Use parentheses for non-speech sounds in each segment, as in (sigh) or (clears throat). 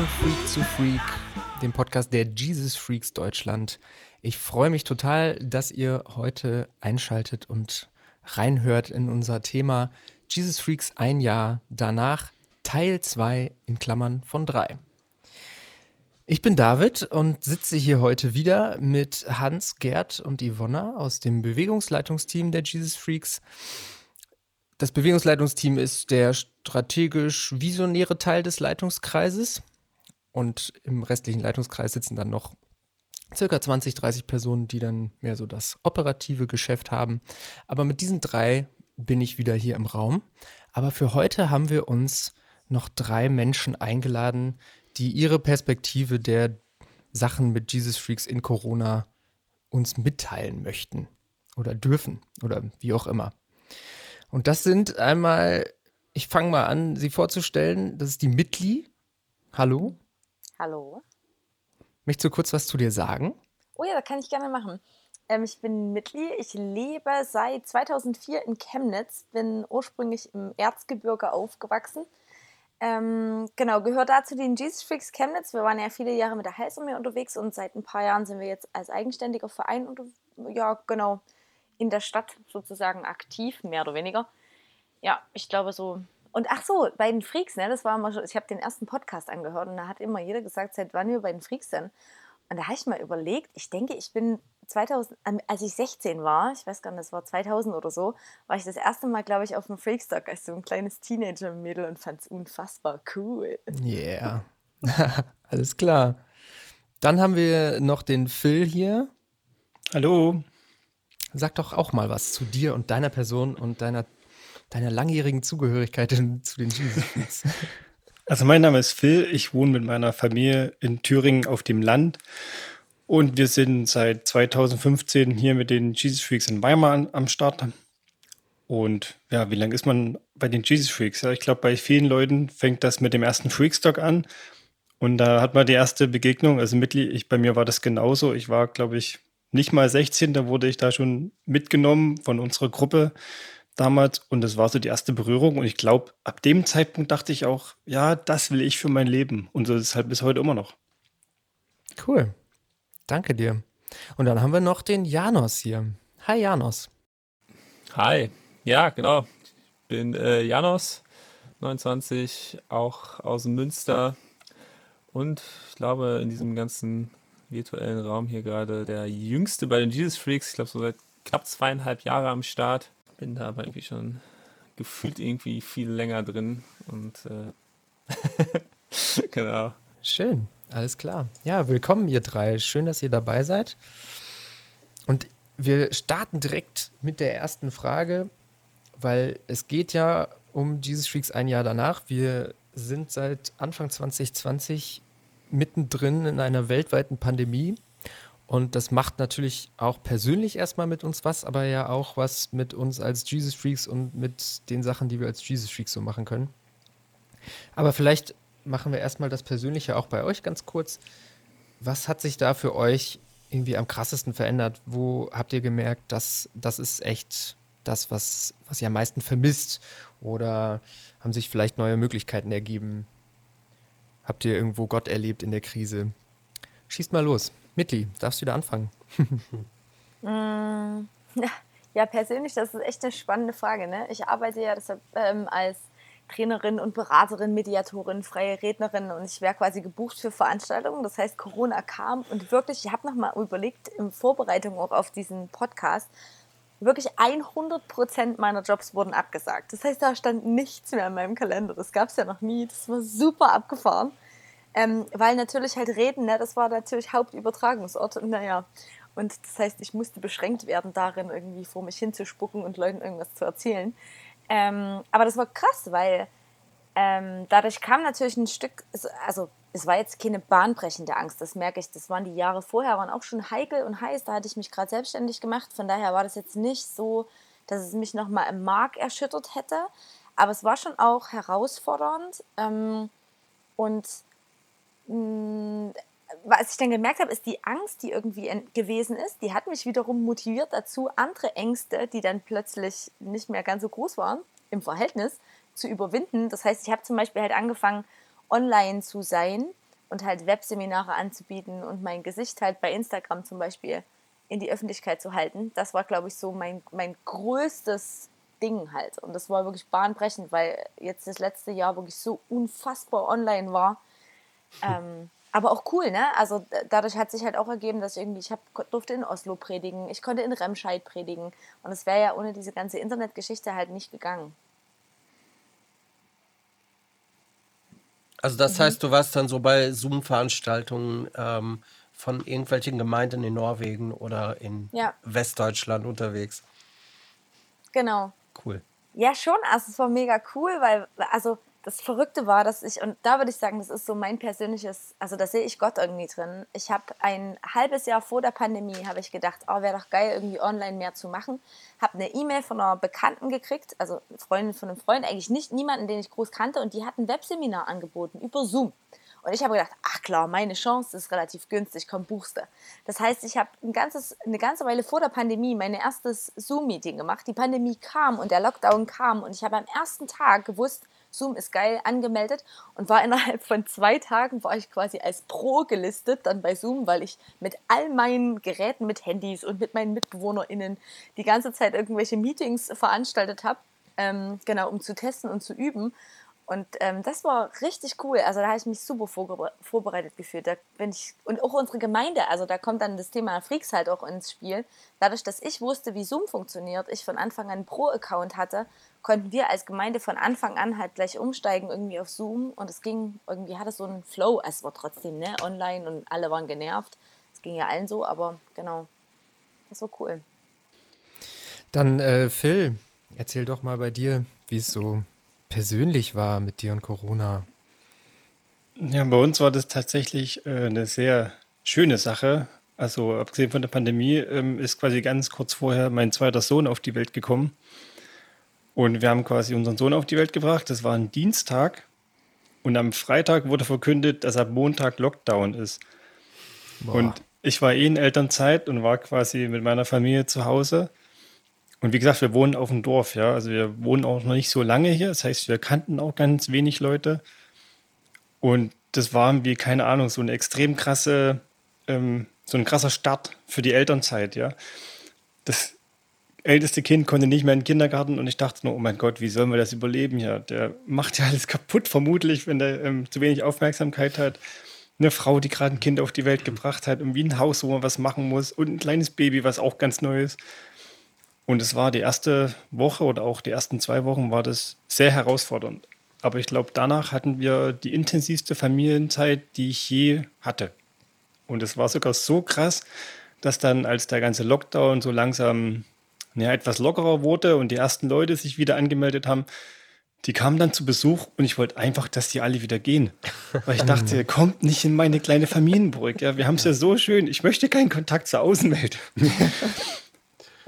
von Freak zu Freak, dem Podcast der Jesus Freaks Deutschland. Ich freue mich total, dass ihr heute einschaltet und reinhört in unser Thema Jesus Freaks ein Jahr danach, Teil 2 in Klammern von 3. Ich bin David und sitze hier heute wieder mit Hans, Gerd und Yvonna aus dem Bewegungsleitungsteam der Jesus Freaks. Das Bewegungsleitungsteam ist der strategisch visionäre Teil des Leitungskreises und im restlichen Leitungskreis sitzen dann noch circa 20, 30 Personen, die dann mehr so das operative Geschäft haben. Aber mit diesen drei bin ich wieder hier im Raum. Aber für heute haben wir uns noch drei Menschen eingeladen, die ihre Perspektive der Sachen mit Jesus Freaks in Corona uns mitteilen möchten oder dürfen oder wie auch immer. Und das sind einmal, ich fange mal an, sie vorzustellen. Das ist die Mitli. Hallo. Hallo. Möchtest du kurz was zu dir sagen? Oh ja, das kann ich gerne machen. Ähm, ich bin Mitli. Ich lebe seit 2004 in Chemnitz. Bin ursprünglich im Erzgebirge aufgewachsen. Ähm, genau, gehört dazu den Jesus Freaks Chemnitz. Wir waren ja viele Jahre mit der Heilsarmee unterwegs und seit ein paar Jahren sind wir jetzt als eigenständiger Verein unter, ja, genau, in der Stadt sozusagen aktiv, mehr oder weniger. Ja, ich glaube so. Und ach so, bei den Freaks, ne, das war immer schon, ich habe den ersten Podcast angehört und da hat immer jeder gesagt, seit wann wir bei den Freaks sind. Und da habe ich mal überlegt, ich denke, ich bin 2000, als ich 16 war, ich weiß gar nicht, das war 2000 oder so, war ich das erste Mal, glaube ich, auf dem Freakstock als so ein kleines Teenager-Mädel und fand es unfassbar cool. Yeah. (laughs) Alles klar. Dann haben wir noch den Phil hier. Hallo. Sag doch auch mal was zu dir und deiner Person und deiner, deiner langjährigen Zugehörigkeit zu den Jesus (laughs) Freaks. Also mein Name ist Phil, ich wohne mit meiner Familie in Thüringen auf dem Land und wir sind seit 2015 hier mit den Jesus Freaks in Weimar am Start. Und ja, wie lange ist man bei den Jesus Freaks? Ja, ich glaube, bei vielen Leuten fängt das mit dem ersten Freakstock an. Und da hat man die erste Begegnung. Also mit, ich, bei mir war das genauso. Ich war, glaube ich, nicht mal 16, da wurde ich da schon mitgenommen von unserer Gruppe damals. Und das war so die erste Berührung. Und ich glaube, ab dem Zeitpunkt dachte ich auch, ja, das will ich für mein Leben. Und so ist es halt bis heute immer noch. Cool. Danke dir. Und dann haben wir noch den Janos hier. Hi Janos. Hi. Ja, genau. Ich bin äh, Janos, 29, auch aus Münster. Und ich glaube, in diesem ganzen virtuellen Raum hier gerade der jüngste bei den Jesus Freaks. Ich glaube, so seit knapp zweieinhalb Jahre am Start. Bin da aber irgendwie schon gefühlt irgendwie viel länger drin. Und äh, (laughs) genau. Schön. Alles klar. Ja, willkommen ihr drei. Schön, dass ihr dabei seid. Und wir starten direkt mit der ersten Frage, weil es geht ja um Jesus Freaks ein Jahr danach. Wir sind seit Anfang 2020 mittendrin in einer weltweiten Pandemie. Und das macht natürlich auch persönlich erstmal mit uns was, aber ja auch was mit uns als Jesus Freaks und mit den Sachen, die wir als Jesus Freaks so machen können. Aber vielleicht machen wir erstmal das Persönliche auch bei euch ganz kurz. Was hat sich da für euch irgendwie am krassesten verändert? Wo habt ihr gemerkt, dass das ist echt das, was, was ihr am meisten vermisst? Oder haben sich vielleicht neue Möglichkeiten ergeben? Habt ihr irgendwo Gott erlebt in der Krise? Schießt mal los. Mitli, darfst du wieder anfangen? (laughs) Mm, (laughs) ja, persönlich, das ist echt eine spannende Frage. Ne? Ich arbeite ja deshalb ähm, als Trainerin und Beraterin, Mediatorin, freie Rednerin und ich wäre quasi gebucht für Veranstaltungen. Das heißt, Corona kam und wirklich, ich habe nochmal überlegt, in Vorbereitung auch auf diesen Podcast, wirklich 100 Prozent meiner Jobs wurden abgesagt. Das heißt, da stand nichts mehr in meinem Kalender. Das gab es ja noch nie. Das war super abgefahren. Ähm, weil natürlich halt Reden, ne, das war natürlich Hauptübertragungsort. Und naja, und das heißt, ich musste beschränkt werden darin, irgendwie vor mich hinzuspucken und Leuten irgendwas zu erzählen. Ähm, aber das war krass, weil ähm, dadurch kam natürlich ein Stück, also es war jetzt keine bahnbrechende Angst, das merke ich. Das waren die Jahre vorher, waren auch schon heikel und heiß. Da hatte ich mich gerade selbstständig gemacht. Von daher war das jetzt nicht so, dass es mich nochmal im Mark erschüttert hätte. Aber es war schon auch herausfordernd. Ähm, und was ich dann gemerkt habe, ist die Angst, die irgendwie gewesen ist, die hat mich wiederum motiviert dazu, andere Ängste, die dann plötzlich nicht mehr ganz so groß waren im Verhältnis, zu überwinden. Das heißt, ich habe zum Beispiel halt angefangen, online zu sein und halt Webseminare anzubieten und mein Gesicht halt bei Instagram zum Beispiel in die Öffentlichkeit zu halten. Das war, glaube ich, so mein, mein größtes Ding halt. Und das war wirklich bahnbrechend, weil jetzt das letzte Jahr wirklich so unfassbar online war. Ähm, aber auch cool, ne? Also dadurch hat sich halt auch ergeben, dass ich irgendwie, ich hab, durfte in Oslo predigen, ich konnte in Remscheid predigen. Und es wäre ja ohne diese ganze Internetgeschichte halt nicht gegangen. Also das mhm. heißt, du warst dann so bei Zoom-Veranstaltungen ähm, von irgendwelchen Gemeinden in Norwegen oder in ja. Westdeutschland unterwegs. Genau. Cool. Ja, schon. Also es war mega cool, weil, also das Verrückte war, dass ich, und da würde ich sagen, das ist so mein persönliches, also da sehe ich Gott irgendwie drin. Ich habe ein halbes Jahr vor der Pandemie, habe ich gedacht, oh, wäre doch geil, irgendwie online mehr zu machen. Habe eine E-Mail von einer Bekannten gekriegt, also Freundin von einem Freund, eigentlich nicht niemanden, den ich groß kannte, und die hat ein Webseminar angeboten über Zoom. Und ich habe gedacht, ach klar, meine Chance ist relativ günstig, komm, buchst du. Das heißt, ich habe ein ganzes, eine ganze Weile vor der Pandemie mein erstes Zoom-Meeting gemacht. Die Pandemie kam und der Lockdown kam und ich habe am ersten Tag gewusst, Zoom ist geil, angemeldet und war innerhalb von zwei Tagen, war ich quasi als Pro gelistet dann bei Zoom, weil ich mit all meinen Geräten, mit Handys und mit meinen MitbewohnerInnen die ganze Zeit irgendwelche Meetings veranstaltet habe, ähm, genau, um zu testen und zu üben. Und ähm, das war richtig cool. Also da habe ich mich super vorbereitet gefühlt. Da bin ich, und auch unsere Gemeinde, also da kommt dann das Thema Freaks halt auch ins Spiel. Dadurch, dass ich wusste, wie Zoom funktioniert, ich von Anfang an Pro-Account hatte, konnten wir als Gemeinde von Anfang an halt gleich umsteigen irgendwie auf Zoom. Und es ging, irgendwie hatte so einen Flow. Es war trotzdem ne, online und alle waren genervt. Es ging ja allen so, aber genau, das war cool. Dann äh, Phil, erzähl doch mal bei dir, wie es so persönlich war mit dir und Corona. Ja, bei uns war das tatsächlich äh, eine sehr schöne Sache. Also abgesehen von der Pandemie ähm, ist quasi ganz kurz vorher mein zweiter Sohn auf die Welt gekommen. Und wir haben quasi unseren Sohn auf die Welt gebracht. Das war ein Dienstag. Und am Freitag wurde verkündet, dass ab Montag Lockdown ist. Boah. Und ich war eh in Elternzeit und war quasi mit meiner Familie zu Hause. Und wie gesagt, wir wohnen auf dem Dorf, ja. Also wir wohnen auch noch nicht so lange hier. Das heißt, wir kannten auch ganz wenig Leute. Und das war wie, keine Ahnung, so eine extrem krasse, ähm, so ein krasser Start für die Elternzeit, ja. Das älteste Kind konnte nicht mehr in den Kindergarten und ich dachte nur, oh mein Gott, wie sollen wir das überleben hier? Der macht ja alles kaputt, vermutlich, wenn der ähm, zu wenig Aufmerksamkeit hat. Eine Frau, die gerade ein Kind auf die Welt gebracht hat, irgendwie ein Haus, wo man was machen muss und ein kleines Baby, was auch ganz neu ist. Und es war die erste Woche oder auch die ersten zwei Wochen war das sehr herausfordernd. Aber ich glaube, danach hatten wir die intensivste Familienzeit, die ich je hatte. Und es war sogar so krass, dass dann, als der ganze Lockdown so langsam ja, etwas lockerer wurde und die ersten Leute sich wieder angemeldet haben, die kamen dann zu Besuch und ich wollte einfach, dass die alle wieder gehen. Weil ich dachte, (laughs) kommt nicht in meine kleine Familienburg. Ja, wir haben es ja so schön. Ich möchte keinen Kontakt zur Außenwelt. (laughs)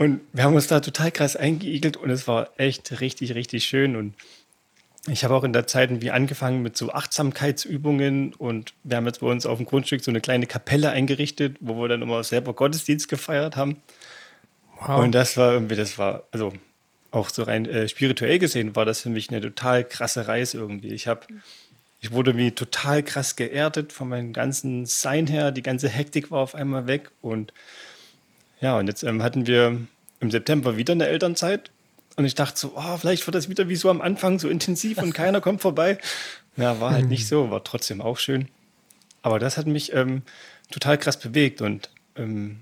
Und wir haben uns da total krass eingeigelt und es war echt richtig, richtig schön. Und ich habe auch in der Zeit irgendwie angefangen mit so Achtsamkeitsübungen und wir haben jetzt bei uns auf dem Grundstück so eine kleine Kapelle eingerichtet, wo wir dann immer selber Gottesdienst gefeiert haben. Wow. Und das war irgendwie, das war, also auch so rein äh, spirituell gesehen, war das für mich eine total krasse Reise irgendwie. Ich habe, ich wurde wie total krass geerdet von meinem ganzen Sein her. Die ganze Hektik war auf einmal weg und ja, und jetzt ähm, hatten wir im September wieder eine Elternzeit. Und ich dachte so, oh, vielleicht wird das wieder wie so am Anfang so intensiv und keiner kommt vorbei. Ja, war halt nicht so, war trotzdem auch schön. Aber das hat mich ähm, total krass bewegt und ähm,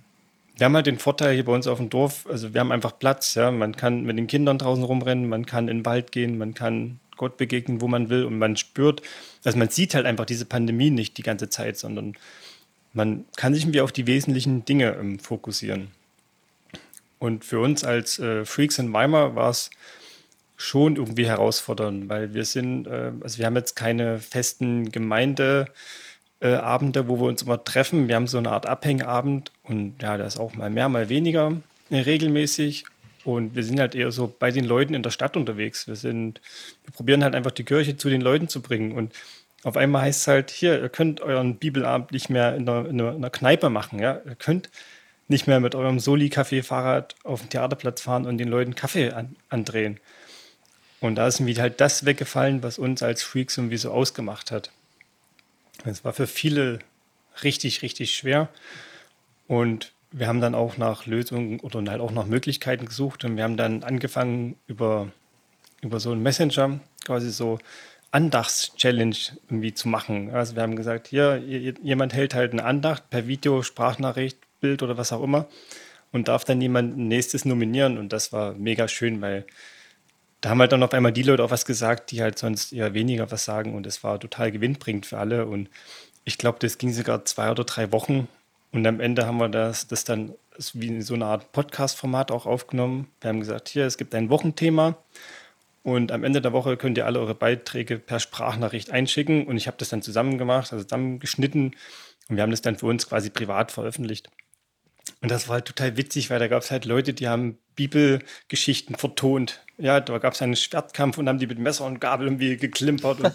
wir haben halt den Vorteil hier bei uns auf dem Dorf, also wir haben einfach Platz, ja, man kann mit den Kindern draußen rumrennen, man kann in den Wald gehen, man kann Gott begegnen, wo man will und man spürt, also man sieht halt einfach diese Pandemie nicht die ganze Zeit, sondern man kann sich irgendwie auf die wesentlichen Dinge ähm, fokussieren. Und für uns als äh, Freaks in Weimar war es schon irgendwie herausfordernd, weil wir sind, äh, also wir haben jetzt keine festen Gemeindeabende, äh, wo wir uns immer treffen. Wir haben so eine Art Abhängabend und ja, da ist auch mal mehr, mal weniger äh, regelmäßig. Und wir sind halt eher so bei den Leuten in der Stadt unterwegs. Wir sind, wir probieren halt einfach die Kirche zu den Leuten zu bringen. Und auf einmal heißt es halt, hier, ihr könnt euren Bibelabend nicht mehr in einer, in einer Kneipe machen. Ja? Ihr könnt nicht mehr mit eurem Soli-Kaffee-Fahrrad auf den Theaterplatz fahren und den Leuten Kaffee an, andrehen. Und da ist mir halt das weggefallen, was uns als Freaks irgendwie so ausgemacht hat. Es war für viele richtig, richtig schwer. Und wir haben dann auch nach Lösungen oder halt auch nach Möglichkeiten gesucht und wir haben dann angefangen über, über so einen Messenger quasi so Andachts-Challenge irgendwie zu machen. Also wir haben gesagt, hier, jemand hält halt eine Andacht per Video, Sprachnachricht, Bild oder was auch immer und darf dann jemanden nächstes nominieren. Und das war mega schön, weil da haben halt dann auf einmal die Leute auch was gesagt, die halt sonst eher weniger was sagen. Und es war total gewinnbringend für alle. Und ich glaube, das ging sogar zwei oder drei Wochen. Und am Ende haben wir das, das dann wie so eine Art Podcast-Format auch aufgenommen. Wir haben gesagt, hier, es gibt ein Wochenthema. Und am Ende der Woche könnt ihr alle eure Beiträge per Sprachnachricht einschicken. Und ich habe das dann zusammen gemacht, also zusammengeschnitten. Und wir haben das dann für uns quasi privat veröffentlicht. Und das war halt total witzig, weil da gab es halt Leute, die haben Bibelgeschichten vertont. Ja, da gab es einen Schwertkampf und haben die mit Messer und Gabel irgendwie geklimpert. Und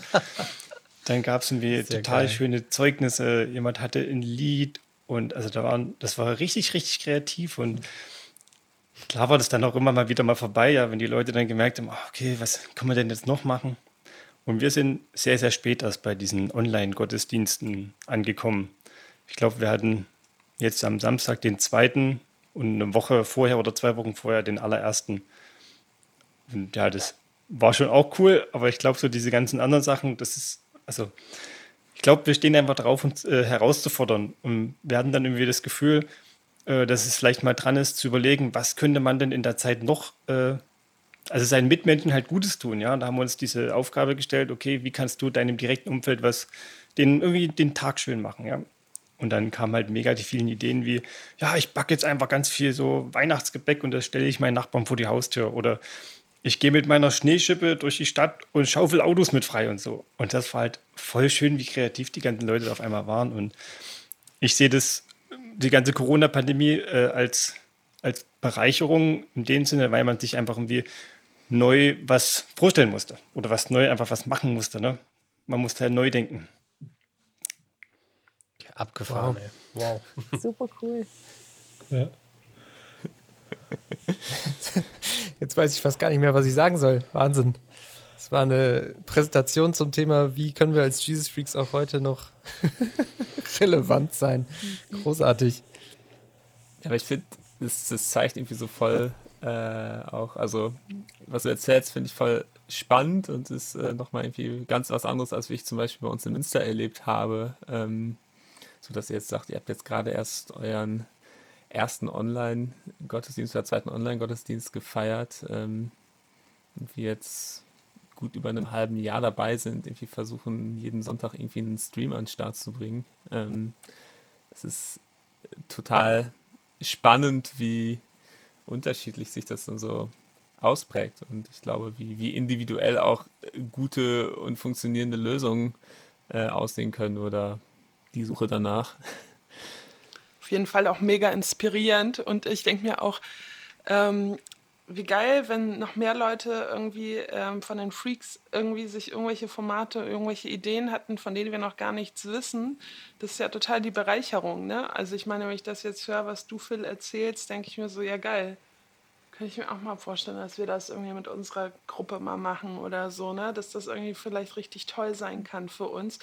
(laughs) dann gab es irgendwie Sehr total geil. schöne Zeugnisse. Jemand hatte ein Lied und also da waren, das war richtig, richtig kreativ und klar war das dann auch immer mal wieder mal vorbei, ja, wenn die Leute dann gemerkt haben, ah, okay, was können wir denn jetzt noch machen? Und wir sind sehr, sehr spät erst bei diesen Online-Gottesdiensten angekommen. Ich glaube, wir hatten jetzt am Samstag den zweiten und eine Woche vorher oder zwei Wochen vorher den allerersten. Und ja, das war schon auch cool, aber ich glaube, so diese ganzen anderen Sachen, das ist, also ich glaube, wir stehen einfach drauf, uns äh, herauszufordern und wir hatten dann irgendwie das Gefühl, äh, dass es vielleicht mal dran ist, zu überlegen, was könnte man denn in der Zeit noch, äh, also seinen Mitmenschen halt Gutes tun, ja. Da haben wir uns diese Aufgabe gestellt, okay, wie kannst du deinem direkten Umfeld was, den irgendwie den Tag schön machen, ja. Und dann kamen halt mega die vielen Ideen wie, ja, ich backe jetzt einfach ganz viel so Weihnachtsgebäck und das stelle ich meinen Nachbarn vor die Haustür. Oder ich gehe mit meiner Schneeschippe durch die Stadt und schaufel Autos mit frei und so. Und das war halt voll schön, wie kreativ die ganzen Leute auf einmal waren. Und ich sehe das, die ganze Corona-Pandemie äh, als, als Bereicherung in dem Sinne, weil man sich einfach irgendwie neu was vorstellen musste oder was neu einfach was machen musste. Ne? Man musste halt neu denken. Abgefahren, wow. ey. Wow. (laughs) Super cool. Ja. (laughs) Jetzt weiß ich fast gar nicht mehr, was ich sagen soll. Wahnsinn. Das war eine Präsentation zum Thema, wie können wir als Jesus Freaks auch heute noch (laughs) relevant sein. Großartig. Ja, aber ich finde, das, das, zeigt irgendwie so voll äh, auch, also was du erzählst, finde ich voll spannend und ist äh, nochmal irgendwie ganz was anderes, als wie ich zum Beispiel bei uns in Münster erlebt habe. Ähm, so dass ihr jetzt sagt, ihr habt jetzt gerade erst euren ersten Online-Gottesdienst oder zweiten Online-Gottesdienst gefeiert, ähm, und wir jetzt gut über einem halben Jahr dabei sind, irgendwie versuchen, jeden Sonntag irgendwie einen Stream an den Start zu bringen. Ähm, es ist total spannend, wie unterschiedlich sich das dann so ausprägt. Und ich glaube, wie, wie individuell auch gute und funktionierende Lösungen äh, aussehen können oder die Suche danach. Auf jeden Fall auch mega inspirierend und ich denke mir auch, ähm, wie geil, wenn noch mehr Leute irgendwie ähm, von den Freaks irgendwie sich irgendwelche Formate, irgendwelche Ideen hatten, von denen wir noch gar nichts wissen. Das ist ja total die Bereicherung, ne? Also ich meine, wenn ich das jetzt höre, was du Phil erzählst, denke ich mir so, ja geil. Kann ich mir auch mal vorstellen, dass wir das irgendwie mit unserer Gruppe mal machen oder so, ne? Dass das irgendwie vielleicht richtig toll sein kann für uns.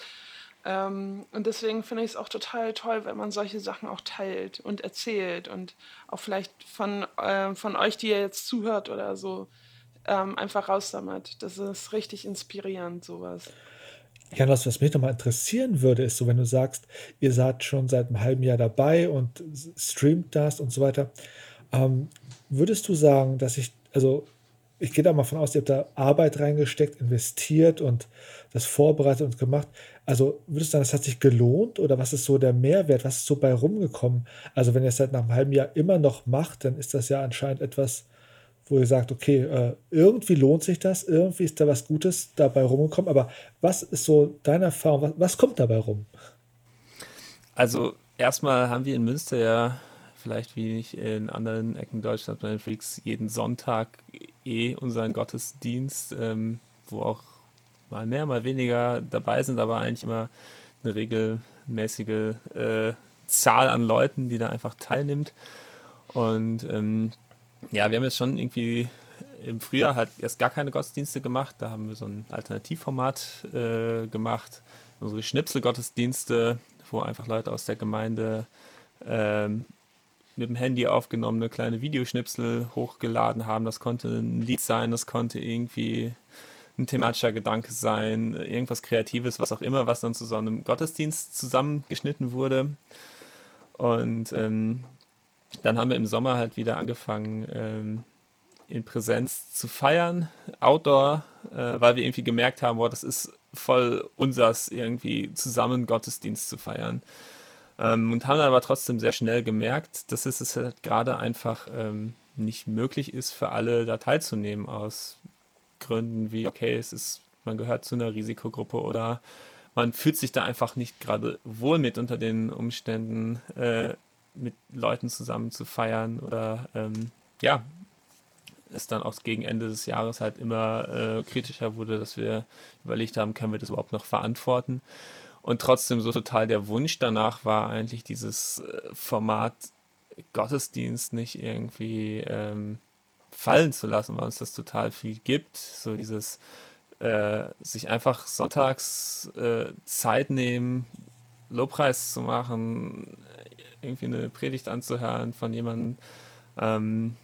Ähm, und deswegen finde ich es auch total toll, wenn man solche Sachen auch teilt und erzählt und auch vielleicht von, äh, von euch, die ihr jetzt zuhört oder so, ähm, einfach raussammelt. Das ist richtig inspirierend, sowas. Ja, was, was mich nochmal interessieren würde, ist so, wenn du sagst, ihr seid schon seit einem halben Jahr dabei und streamt das und so weiter. Ähm, würdest du sagen, dass ich, also ich gehe da mal von aus, ihr habt da Arbeit reingesteckt, investiert und das vorbereitet und gemacht. Also würdest du sagen, das hat sich gelohnt oder was ist so der Mehrwert? Was ist so bei rumgekommen? Also wenn ihr es seit nach einem halben Jahr immer noch macht, dann ist das ja anscheinend etwas, wo ihr sagt, okay, äh, irgendwie lohnt sich das, irgendwie ist da was Gutes dabei rumgekommen. Aber was ist so deine Erfahrung? Was, was kommt dabei rum? Also erstmal haben wir in Münster ja vielleicht wie nicht in anderen Ecken Deutschlands bei den Freaks jeden Sonntag eh unseren Gottesdienst, ähm, wo auch mal mehr, mal weniger dabei sind, aber eigentlich immer eine regelmäßige äh, Zahl an Leuten, die da einfach teilnimmt. Und ähm, ja, wir haben jetzt schon irgendwie im Frühjahr halt erst gar keine Gottesdienste gemacht. Da haben wir so ein Alternativformat äh, gemacht, unsere Schnipselgottesdienste, wo einfach Leute aus der Gemeinde ähm, mit dem Handy aufgenommene kleine Videoschnipsel hochgeladen haben. Das konnte ein Lied sein, das konnte irgendwie ein thematischer Gedanke sein, irgendwas Kreatives, was auch immer, was dann zu so einem Gottesdienst zusammengeschnitten wurde. Und ähm, dann haben wir im Sommer halt wieder angefangen, ähm, in Präsenz zu feiern, Outdoor, äh, weil wir irgendwie gemerkt haben, boah, das ist voll unsers, irgendwie zusammen Gottesdienst zu feiern. Ähm, und haben aber trotzdem sehr schnell gemerkt, dass es halt gerade einfach ähm, nicht möglich ist, für alle da teilzunehmen, aus Gründen wie, okay, es ist, man gehört zu einer Risikogruppe oder man fühlt sich da einfach nicht gerade wohl mit unter den Umständen, äh, mit Leuten zusammen zu feiern oder ähm, ja, es dann auch gegen Ende des Jahres halt immer äh, kritischer wurde, dass wir überlegt haben, können wir das überhaupt noch verantworten. Und trotzdem so total der Wunsch danach war eigentlich dieses äh, Format Gottesdienst nicht irgendwie ähm, fallen zu lassen, weil uns das total viel gibt. So dieses äh, sich einfach sonntags äh, Zeit nehmen, Lobpreis zu machen, irgendwie eine Predigt anzuhören von jemandem. Ähm,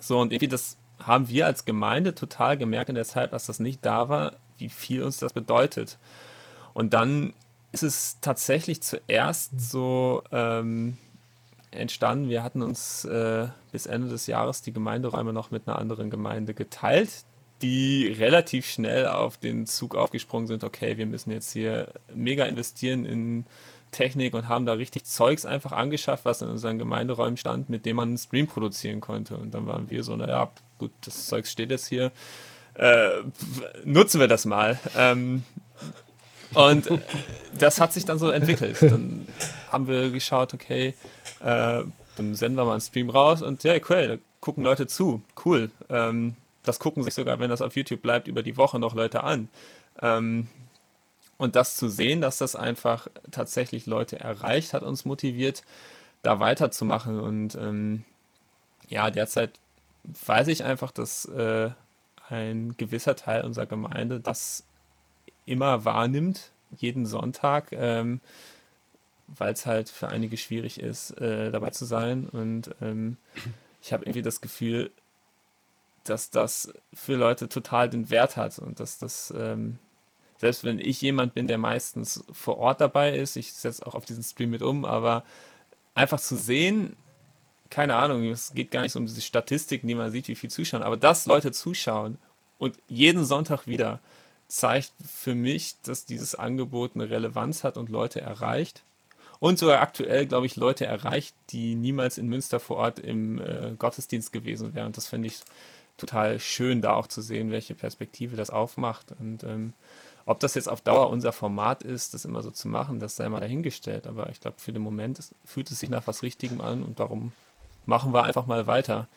so, und irgendwie das haben wir als Gemeinde total gemerkt in der Zeit, dass das nicht da war, wie viel uns das bedeutet. Und dann ist es tatsächlich zuerst so ähm, entstanden. Wir hatten uns äh, bis Ende des Jahres die Gemeinderäume noch mit einer anderen Gemeinde geteilt, die relativ schnell auf den Zug aufgesprungen sind. Okay, wir müssen jetzt hier mega investieren in Technik und haben da richtig Zeugs einfach angeschafft, was in unseren Gemeinderäumen stand, mit dem man einen Stream produzieren konnte. Und dann waren wir so, naja, gut, das Zeugs steht jetzt hier. Äh, nutzen wir das mal. Ähm, und das hat sich dann so entwickelt. Dann haben wir geschaut, okay, äh, dann senden wir mal einen Stream raus und ja, cool, da gucken Leute zu. Cool. Ähm, das gucken sich sogar, wenn das auf YouTube bleibt, über die Woche noch Leute an. Ähm, und das zu sehen, dass das einfach tatsächlich Leute erreicht, hat uns motiviert, da weiterzumachen. Und ähm, ja, derzeit weiß ich einfach, dass äh, ein gewisser Teil unserer Gemeinde das immer wahrnimmt, jeden Sonntag, ähm, weil es halt für einige schwierig ist, äh, dabei zu sein. Und ähm, ich habe irgendwie das Gefühl, dass das für Leute total den Wert hat und dass das, ähm, selbst wenn ich jemand bin, der meistens vor Ort dabei ist, ich setze auch auf diesen Stream mit um, aber einfach zu sehen, keine Ahnung, es geht gar nicht so um diese Statistiken, die man sieht, wie viel zuschauen, aber dass Leute zuschauen und jeden Sonntag wieder, zeigt für mich, dass dieses Angebot eine Relevanz hat und Leute erreicht. Und sogar aktuell, glaube ich, Leute erreicht, die niemals in Münster vor Ort im äh, Gottesdienst gewesen wären. Und das finde ich total schön, da auch zu sehen, welche Perspektive das aufmacht. Und ähm, ob das jetzt auf Dauer unser Format ist, das immer so zu machen, das sei mal dahingestellt. Aber ich glaube, für den Moment ist, fühlt es sich nach was Richtigem an und darum machen wir einfach mal weiter.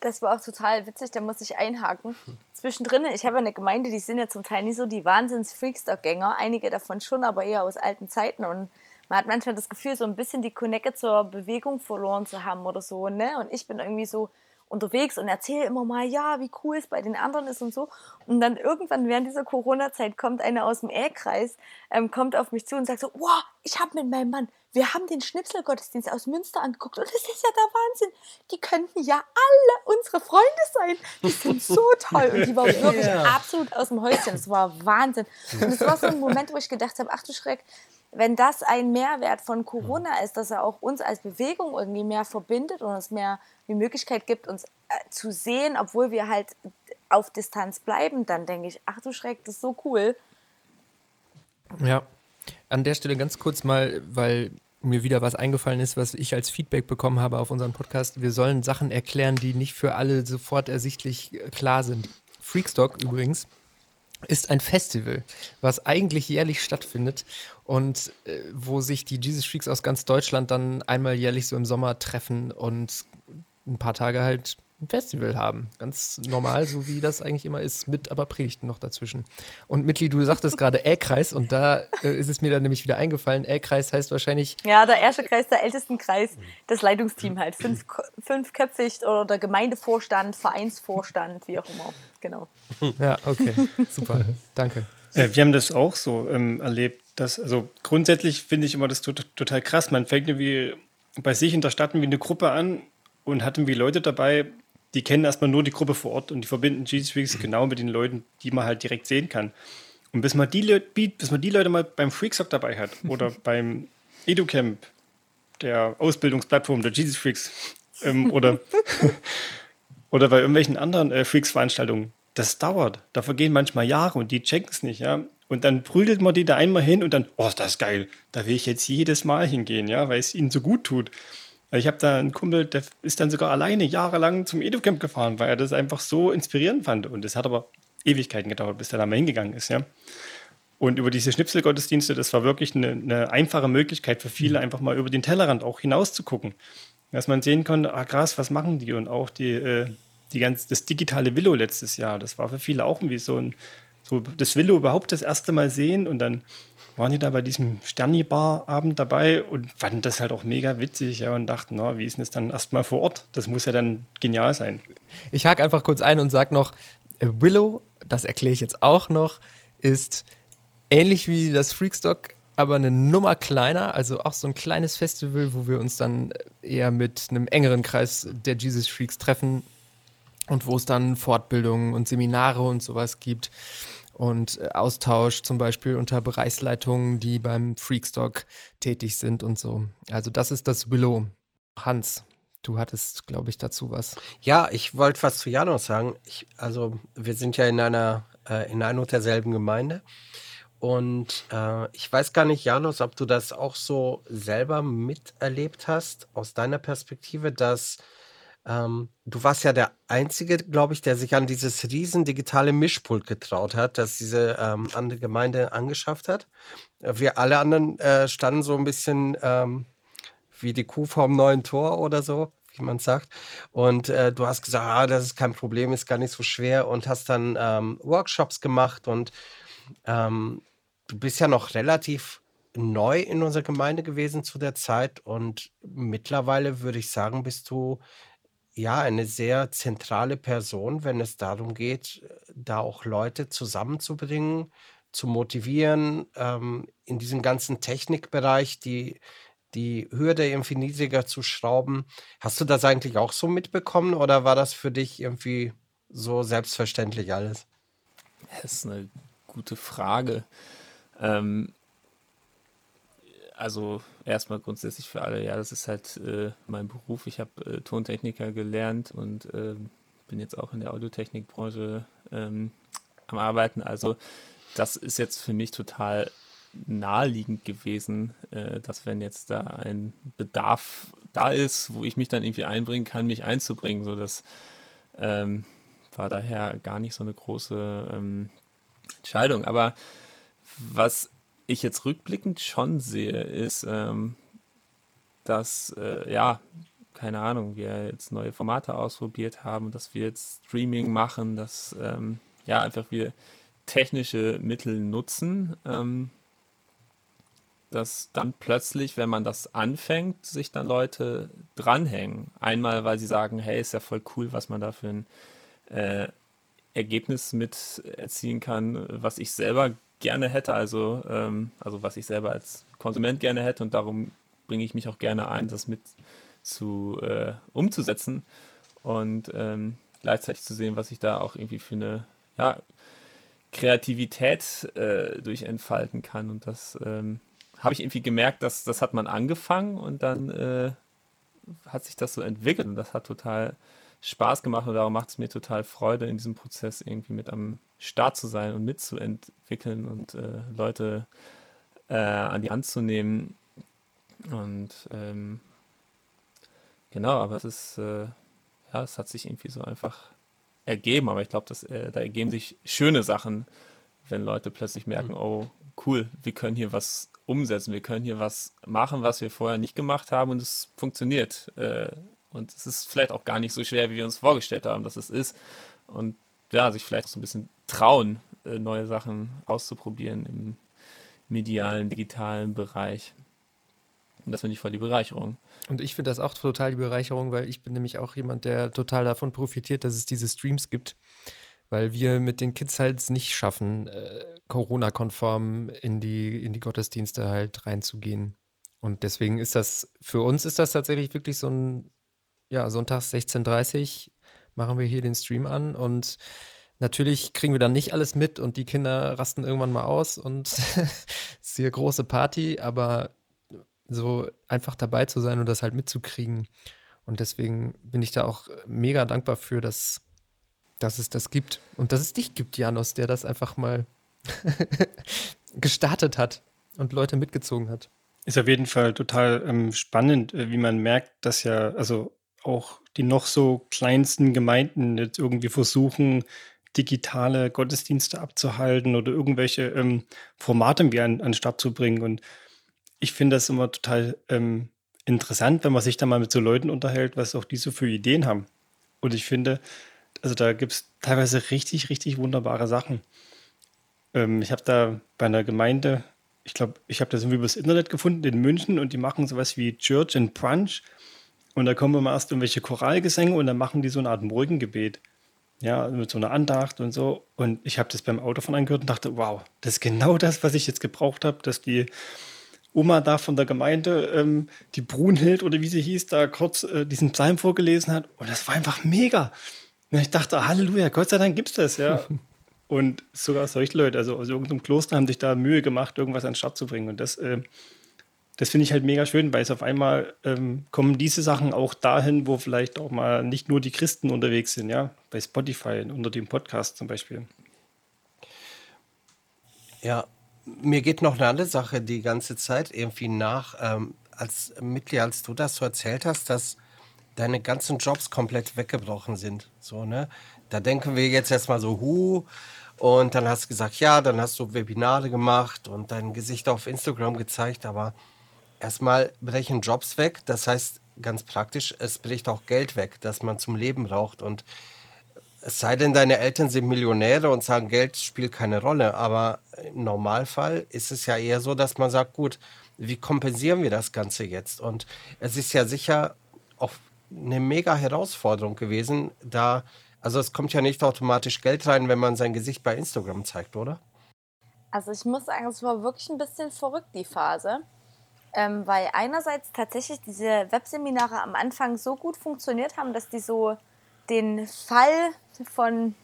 Das war auch total witzig, da muss ich einhaken. Zwischendrin, ich habe eine Gemeinde, die sind ja zum Teil nicht so die Wahnsinns-Freakstock-Gänger, einige davon schon, aber eher aus alten Zeiten und man hat manchmal das Gefühl, so ein bisschen die Connecte zur Bewegung verloren zu haben oder so, ne? Und ich bin irgendwie so, unterwegs und erzähle immer mal, ja, wie cool es bei den anderen ist und so. Und dann irgendwann während dieser Corona-Zeit kommt eine aus dem E-Kreis, ähm, kommt auf mich zu und sagt so, wow, ich habe mit meinem Mann, wir haben den Schnipselgottesdienst aus Münster angeguckt und das ist ja der Wahnsinn. Die könnten ja alle unsere Freunde sein. Die sind so toll. Und die war (laughs) wirklich ja. absolut aus dem Häuschen. Es war Wahnsinn. Und es war so ein Moment, wo ich gedacht habe, ach du Schreck, wenn das ein Mehrwert von Corona ist, dass er auch uns als Bewegung irgendwie mehr verbindet und uns mehr die Möglichkeit gibt, uns äh, zu sehen, obwohl wir halt auf Distanz bleiben, dann denke ich, ach du Schreck, das ist so cool. Ja, an der Stelle ganz kurz mal, weil mir wieder was eingefallen ist, was ich als Feedback bekommen habe auf unseren Podcast. Wir sollen Sachen erklären, die nicht für alle sofort ersichtlich äh, klar sind. Freakstock übrigens ist ein Festival, was eigentlich jährlich stattfindet und äh, wo sich die Jesus Freaks aus ganz Deutschland dann einmal jährlich so im Sommer treffen und ein paar Tage halt ein Festival haben. Ganz normal, so wie das eigentlich immer ist, mit aber Predigten noch dazwischen. Und Mitli, du sagtest gerade (laughs) Ä-Kreis und da äh, ist es mir dann nämlich wieder eingefallen. Ä-Kreis heißt wahrscheinlich. Ja, der erste Kreis, der ältesten Kreis, das Leitungsteam halt. Fünf, fünfköpfig oder der Gemeindevorstand, Vereinsvorstand, wie auch immer. Genau. (laughs) Ja, okay. Super. Danke. Äh, wir haben das auch so ähm, erlebt. Dass, also grundsätzlich finde ich immer das total krass. Man fängt irgendwie bei sich in der Stadt wie eine Gruppe an und hat irgendwie Leute dabei, die kennen erstmal nur die Gruppe vor Ort und die verbinden Jesus Freaks (clears throat) genau mit den Leuten, die man halt direkt sehen kann. Und bis man die, Le bis man die Leute mal beim Freaksock dabei hat (laughs) oder beim EduCamp, der Ausbildungsplattform der Jesus Freaks ähm, oder, (laughs) oder bei irgendwelchen anderen äh, Freaks-Veranstaltungen, das dauert. Da vergehen manchmal Jahre und die checken es nicht, ja. Und dann prügelt man die da einmal hin und dann, oh, das ist geil, da will ich jetzt jedes Mal hingehen, ja, weil es ihnen so gut tut. Ich habe da einen Kumpel, der ist dann sogar alleine jahrelang zum EduCamp gefahren, weil er das einfach so inspirierend fand. Und es hat aber Ewigkeiten gedauert, bis er da mal hingegangen ist, ja. Und über diese Schnipselgottesdienste, das war wirklich eine, eine, einfache Möglichkeit für viele, einfach mal über den Tellerrand auch hinaus zu gucken. Dass man sehen konnte, ah krass, was machen die? Und auch die, äh, die ganz, das digitale Willow letztes Jahr, das war für viele auch irgendwie so ein, so das Willow überhaupt das erste Mal sehen und dann waren die da bei diesem Sterni-Bar-Abend dabei und fanden das halt auch mega witzig ja, und dachten, na, wie ist denn das dann erstmal vor Ort? Das muss ja dann genial sein. Ich hake einfach kurz ein und sage noch, äh, Willow, das erkläre ich jetzt auch noch, ist ähnlich wie das Freakstock, aber eine Nummer kleiner, also auch so ein kleines Festival, wo wir uns dann eher mit einem engeren Kreis der Jesus Freaks treffen und wo es dann Fortbildungen und Seminare und sowas gibt und äh, Austausch zum Beispiel unter Bereichsleitungen, die beim Freakstock tätig sind und so. Also das ist das Willow. Hans, du hattest, glaube ich, dazu was. Ja, ich wollte was zu Janos sagen. Ich, also wir sind ja in einer äh, in einer und derselben Gemeinde. Und äh, ich weiß gar nicht, Janos, ob du das auch so selber miterlebt hast, aus deiner Perspektive, dass ähm, du warst ja der Einzige, glaube ich, der sich an dieses riesen digitale Mischpult getraut hat, das diese ähm, andere Gemeinde angeschafft hat. Wir alle anderen äh, standen so ein bisschen ähm, wie die Kuh vorm neuen Tor oder so, wie man sagt. Und äh, du hast gesagt, ah, das ist kein Problem, ist gar nicht so schwer und hast dann ähm, Workshops gemacht und ähm, du bist ja noch relativ neu in unserer Gemeinde gewesen zu der Zeit und mittlerweile würde ich sagen, bist du ja, eine sehr zentrale Person, wenn es darum geht, da auch Leute zusammenzubringen, zu motivieren, ähm, in diesem ganzen Technikbereich die, die Hürde irgendwie niedriger zu schrauben. Hast du das eigentlich auch so mitbekommen oder war das für dich irgendwie so selbstverständlich alles? Das ist eine gute Frage. Ähm, also erstmal grundsätzlich für alle, ja, das ist halt äh, mein Beruf. Ich habe äh, Tontechniker gelernt und äh, bin jetzt auch in der Audiotechnikbranche ähm, am Arbeiten. Also das ist jetzt für mich total naheliegend gewesen, äh, dass wenn jetzt da ein Bedarf da ist, wo ich mich dann irgendwie einbringen kann, mich einzubringen. So das ähm, war daher gar nicht so eine große ähm, Entscheidung. Aber was ich jetzt rückblickend schon sehe, ist, ähm, dass, äh, ja, keine Ahnung, wir jetzt neue Formate ausprobiert haben, dass wir jetzt Streaming machen, dass, ähm, ja, einfach wir technische Mittel nutzen, ähm, dass dann plötzlich, wenn man das anfängt, sich dann Leute dranhängen. Einmal, weil sie sagen, hey, ist ja voll cool, was man da für ein äh, Ergebnis mit erzielen kann, was ich selber gerne hätte, also, ähm, also was ich selber als Konsument gerne hätte und darum bringe ich mich auch gerne ein, das mit zu äh, umzusetzen und ähm, gleichzeitig zu sehen, was ich da auch irgendwie für eine ja, Kreativität äh, durch entfalten kann. Und das ähm, habe ich irgendwie gemerkt, dass das hat man angefangen und dann äh, hat sich das so entwickelt und das hat total Spaß gemacht und darum macht es mir total Freude, in diesem Prozess irgendwie mit am Start zu sein und mitzuentwickeln und äh, Leute äh, an die Hand zu nehmen. Und ähm, genau, aber es ist, äh, ja, es hat sich irgendwie so einfach ergeben. Aber ich glaube, äh, da ergeben sich schöne Sachen, wenn Leute plötzlich merken, mhm. oh, cool, wir können hier was umsetzen, wir können hier was machen, was wir vorher nicht gemacht haben und es funktioniert. Äh, Und es ist vielleicht auch gar nicht so schwer, wie wir uns vorgestellt haben, dass es ist. Und ja, sich vielleicht so ein bisschen trauen, äh, neue Sachen auszuprobieren im medialen, digitalen Bereich. Und das finde ich voll die Bereicherung. Und ich finde das auch total die Bereicherung, weil ich bin nämlich auch jemand, der total davon profitiert, dass es diese Streams gibt. Weil wir mit den Kids halt nicht schaffen, äh, Corona-konform in die, in die Gottesdienste halt reinzugehen. Und deswegen ist das, für uns ist das tatsächlich wirklich so ein, ja, sonntags 16.30 Uhr machen wir hier den Stream an und natürlich kriegen wir dann nicht alles mit und die Kinder rasten irgendwann mal aus und (laughs) es ist hier große Party, aber so einfach dabei zu sein und das halt mitzukriegen. Und deswegen bin ich da auch mega dankbar für, dass, dass es das gibt. Und dass es dich gibt, Janos, der das einfach mal (laughs) gestartet hat und Leute mitgezogen hat. Ist auf jeden Fall total ähm, spannend, äh, wie man merkt, dass ja, also auch die noch so kleinsten Gemeinden jetzt irgendwie versuchen, digitale Gottesdienste abzuhalten oder irgendwelche ähm, Formate wie an, an den Start zu bringen. Und ich finde das immer total ähm, interessant, wenn man sich da mal mit so Leuten unterhält, was auch die so für Ideen haben. Und ich finde, also da gibt es teilweise richtig, richtig wunderbare Sachen. Ähm, ich habe da bei einer Gemeinde, ich glaube, ich habe das irgendwie übers Internet gefunden in München und die machen sowas wie Church and Brunch. Und da kommen immer erst irgendwelche Choralgesänge und dann machen die so eine Art Morgengebet. Ja, mit so einer Andacht und so. Und ich habe das beim Autofahren angehört und dachte, wow, das ist genau das, was ich jetzt gebraucht habe, dass die Oma da von der Gemeinde, ähm, die Brunhild oder wie sie hieß, da kurz äh, diesen Psalm vorgelesen hat. Und das war einfach mega. Und ich dachte, Halleluja, Gott sei Dank gibt es das, ja. (laughs) und sogar solche Leute, also aus irgendeinem Kloster, haben sich da Mühe gemacht, irgendwas an den Start zu bringen. Und das, äh, das finde ich halt mega schön, weil es auf einmal ähm, kommen diese Sachen auch dahin, wo vielleicht auch mal nicht nur die Christen unterwegs sind, ja, bei Spotify unter dem Podcast zum Beispiel. Ja, mir geht noch eine andere Sache die ganze Zeit irgendwie nach, ähm, als Mitglied, als du das so erzählt hast, dass deine ganzen Jobs komplett weggebrochen sind. So, ne? Da denken wir jetzt erstmal so, hu, und dann hast du gesagt, ja, dann hast du Webinare gemacht und dein Gesicht auf Instagram gezeigt, aber erstmal brechen Jobs weg. Das heißt, ganz praktisch, es bricht auch Geld weg, das man zum Leben braucht. Und es sei denn, deine Eltern sind Millionäre und sagen, Geld spielt keine Rolle. Aber im Normalfall ist es ja eher so, dass man sagt, gut, wie kompensieren wir das Ganze jetzt? Und es ist ja sicher auch eine mega Herausforderung gewesen, da, also es kommt ja nicht automatisch Geld rein, wenn man sein Gesicht bei Instagram zeigt, oder? Also ich muss sagen, es war wirklich ein bisschen verrückt, die Phase. Ähm, weil einerseits tatsächlich diese Webseminare am Anfang so gut funktioniert haben, dass die so den Fall von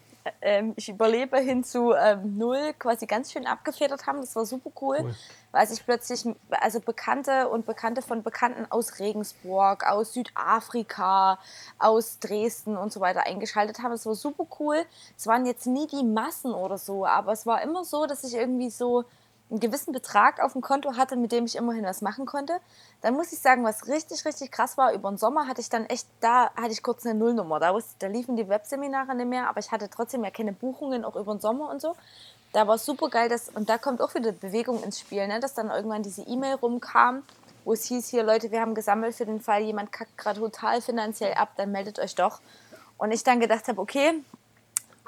ähm, ich überlebe hin zu ähm, null quasi ganz schön abgefedert haben. Das war super cool, cool, weil sich plötzlich also Bekannte und Bekannte von Bekannten aus Regensburg, aus Südafrika, aus Dresden und so weiter eingeschaltet haben. Das war super cool. Es waren jetzt nie die Massen oder so, aber es war immer so, dass ich irgendwie so einen gewissen Betrag auf dem Konto hatte, mit dem ich immerhin was machen konnte. Dann muss ich sagen, was richtig, richtig krass war, über den Sommer hatte ich dann echt, da hatte ich kurz eine Nullnummer. Da, wusste, da liefen die Webseminare nicht mehr, aber ich hatte trotzdem ja keine Buchungen, auch über den Sommer und so. Da war es super geil, dass, und da kommt auch wieder Bewegung ins Spiel, ne? dass dann irgendwann diese E-Mail rumkam, wo es hieß, hier Leute, wir haben gesammelt für den Fall, jemand kackt gerade total finanziell ab, dann meldet euch doch. Und ich dann gedacht habe, okay,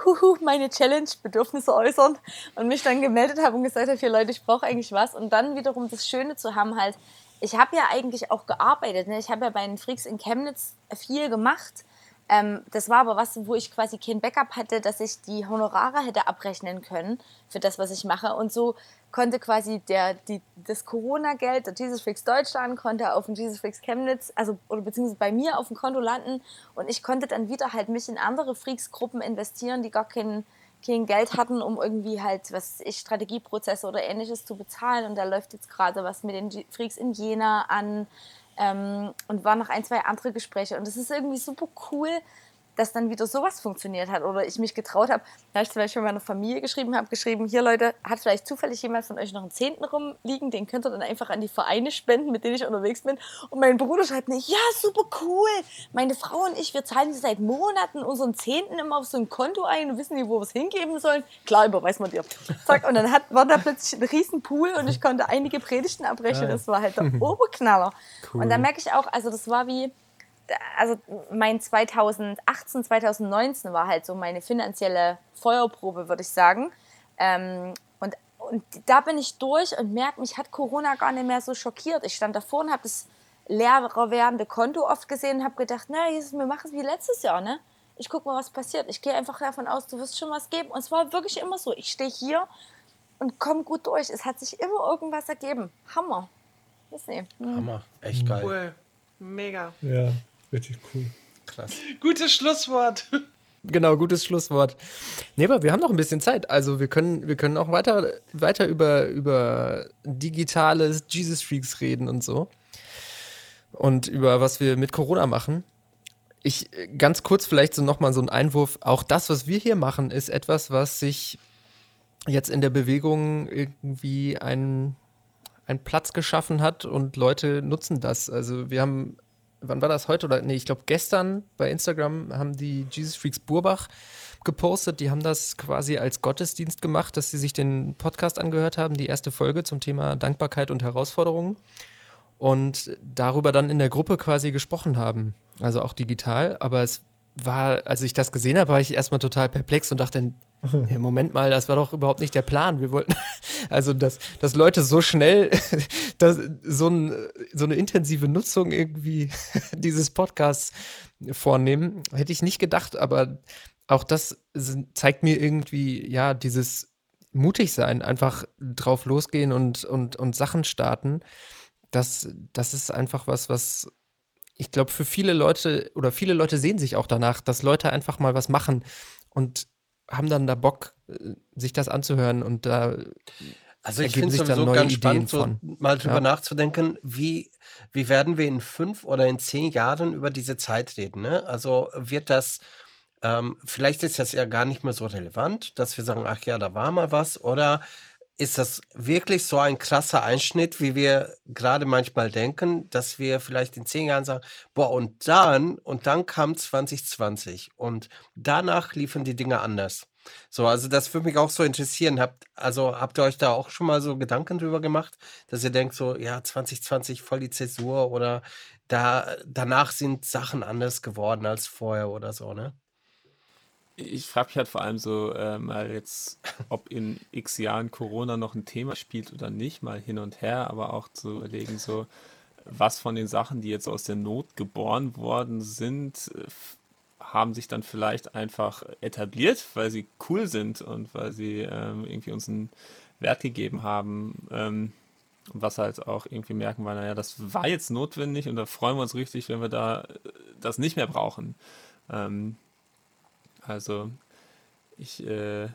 huhu, meine Challenge, Bedürfnisse äußern und mich dann gemeldet habe und gesagt habe, hier Leute, ich brauche eigentlich was. Und dann wiederum das Schöne zu haben, halt, ich habe ja eigentlich auch gearbeitet. Ne? Ich habe ja bei den Freaks in Chemnitz viel gemacht. Ähm, das war aber was, wo ich quasi kein Backup hatte, dass ich die Honorare hätte abrechnen können für das, was ich mache. Und so konnte quasi der, die, das Corona-Geld der Jesus Freaks Deutschland konnte auf den Jesus Freaks Chemnitz, also oder beziehungsweise bei mir auf dem Konto landen und ich konnte dann wieder halt mich in andere Freaks-Gruppen investieren, die gar kein, kein Geld hatten, um irgendwie halt, was ich, Strategieprozesse oder ähnliches zu bezahlen. Und da läuft jetzt gerade was mit den Freaks in Jena an ähm, und waren noch ein, zwei andere Gespräche. Und das ist irgendwie super cool, dass dann wieder sowas funktioniert hat oder ich mich getraut habe, da ich zum Beispiel meiner Familie geschrieben habe, geschrieben, hier Leute, hat vielleicht zufällig jemand von euch noch einen Zehnten rumliegen, den könnt ihr dann einfach an die Vereine spenden, mit denen ich unterwegs bin. Und mein Bruder schreibt mir, ja, super cool, meine Frau und ich, wir zahlen seit Monaten unseren Zehnten immer auf so ein Konto ein und wissen nicht, wo wir es hingeben sollen. Klar, überweist man dir. Zack, und dann hat, war da plötzlich ein riesen Pool und ich konnte einige Predigten abbrechen. Das war halt der Oberknaller. Cool. (laughs) Und da merke ich auch, also das war wie, also mein 2018, 2019 war halt so meine finanzielle Feuerprobe, würde ich sagen. Ähm, und, und da bin ich durch und merke, mich hat Corona gar nicht mehr so schockiert. Ich stand davor und habe das leerer werdende Konto oft gesehen und habe gedacht, na, Jesus, wir machen es wie letztes Jahr, ne? Ich gucke mal, was passiert. Ich gehe einfach davon aus, du wirst schon was geben. Und es war wirklich immer so. Ich stehe hier und komme gut durch. Es hat sich immer irgendwas ergeben. Hammer. Weiß nicht. Hm. Hammer. Echt geil. Cool. Mega. Ja, richtig cool. Krass. Gutes Schlusswort. Genau, gutes Schlusswort. Nee, aber wir haben noch ein bisschen Zeit. Also wir können, wir können auch weiter, weiter über, über digitales Jesus Freaks reden und so. Und über was wir mit Corona machen. Ich ganz kurz vielleicht so nochmal so ein Einwurf. Auch das, was wir hier machen, ist etwas, was sich jetzt in der Bewegung irgendwie einen, einen Platz geschaffen hat und Leute nutzen das. Also wir haben wann war das heute oder nee, ich glaube gestern bei Instagram haben die Jesus Freaks Burbach gepostet. Die haben das quasi als Gottesdienst gemacht, dass sie sich den Podcast angehört haben, die erste Folge zum Thema Dankbarkeit und Herausforderungen und darüber dann in der Gruppe quasi gesprochen haben. Also auch digital, aber es war, als ich das gesehen habe, war ich erstmal total perplex und dachte, (laughs) hey, Moment mal, das war doch überhaupt nicht der Plan. Wir wollten, (laughs) also dass, dass Leute so schnell (laughs) dass, so, ein, so eine intensive Nutzung irgendwie dieses Podcasts vornehmen, hätte ich nicht gedacht, aber auch das zeigt mir irgendwie, ja, dieses mutig sein, einfach drauf losgehen und, und, und Sachen starten. Das, das ist einfach was, was ich glaube, für viele Leute oder viele Leute sehen sich auch danach, dass Leute einfach mal was machen und haben dann da Bock, äh, sich das anzuhören und da. Also ich finde es sowieso ganz Ideen spannend, so mal drüber ja. nachzudenken, wie, wie werden wir in fünf oder in zehn Jahren über diese Zeit reden. Ne? Also wird das, ähm, vielleicht ist das ja gar nicht mehr so relevant, dass wir sagen, ach ja, da war mal was, oder ist das wirklich so ein krasser Einschnitt, wie wir gerade manchmal denken, dass wir vielleicht in zehn Jahren sagen, boah, und dann, und dann kam 2020 und danach liefen die Dinge anders. So, also das würde mich auch so interessieren. Habt, also habt ihr euch da auch schon mal so Gedanken drüber gemacht, dass ihr denkt so, ja, 2020 voll die Zäsur oder da, danach sind Sachen anders geworden als vorher oder so, ne? Ich frage mich halt vor allem so äh, mal jetzt, ob in x Jahren Corona noch ein Thema spielt oder nicht, mal hin und her, aber auch zu überlegen, so, was von den Sachen, die jetzt aus der Not geboren worden sind, haben sich dann vielleicht einfach etabliert, weil sie cool sind und weil sie ähm, irgendwie uns einen Wert gegeben haben. Ähm, was halt auch irgendwie merken, weil, naja, das war jetzt notwendig und da freuen wir uns richtig, wenn wir da äh, das nicht mehr brauchen. Ähm, also ich äh,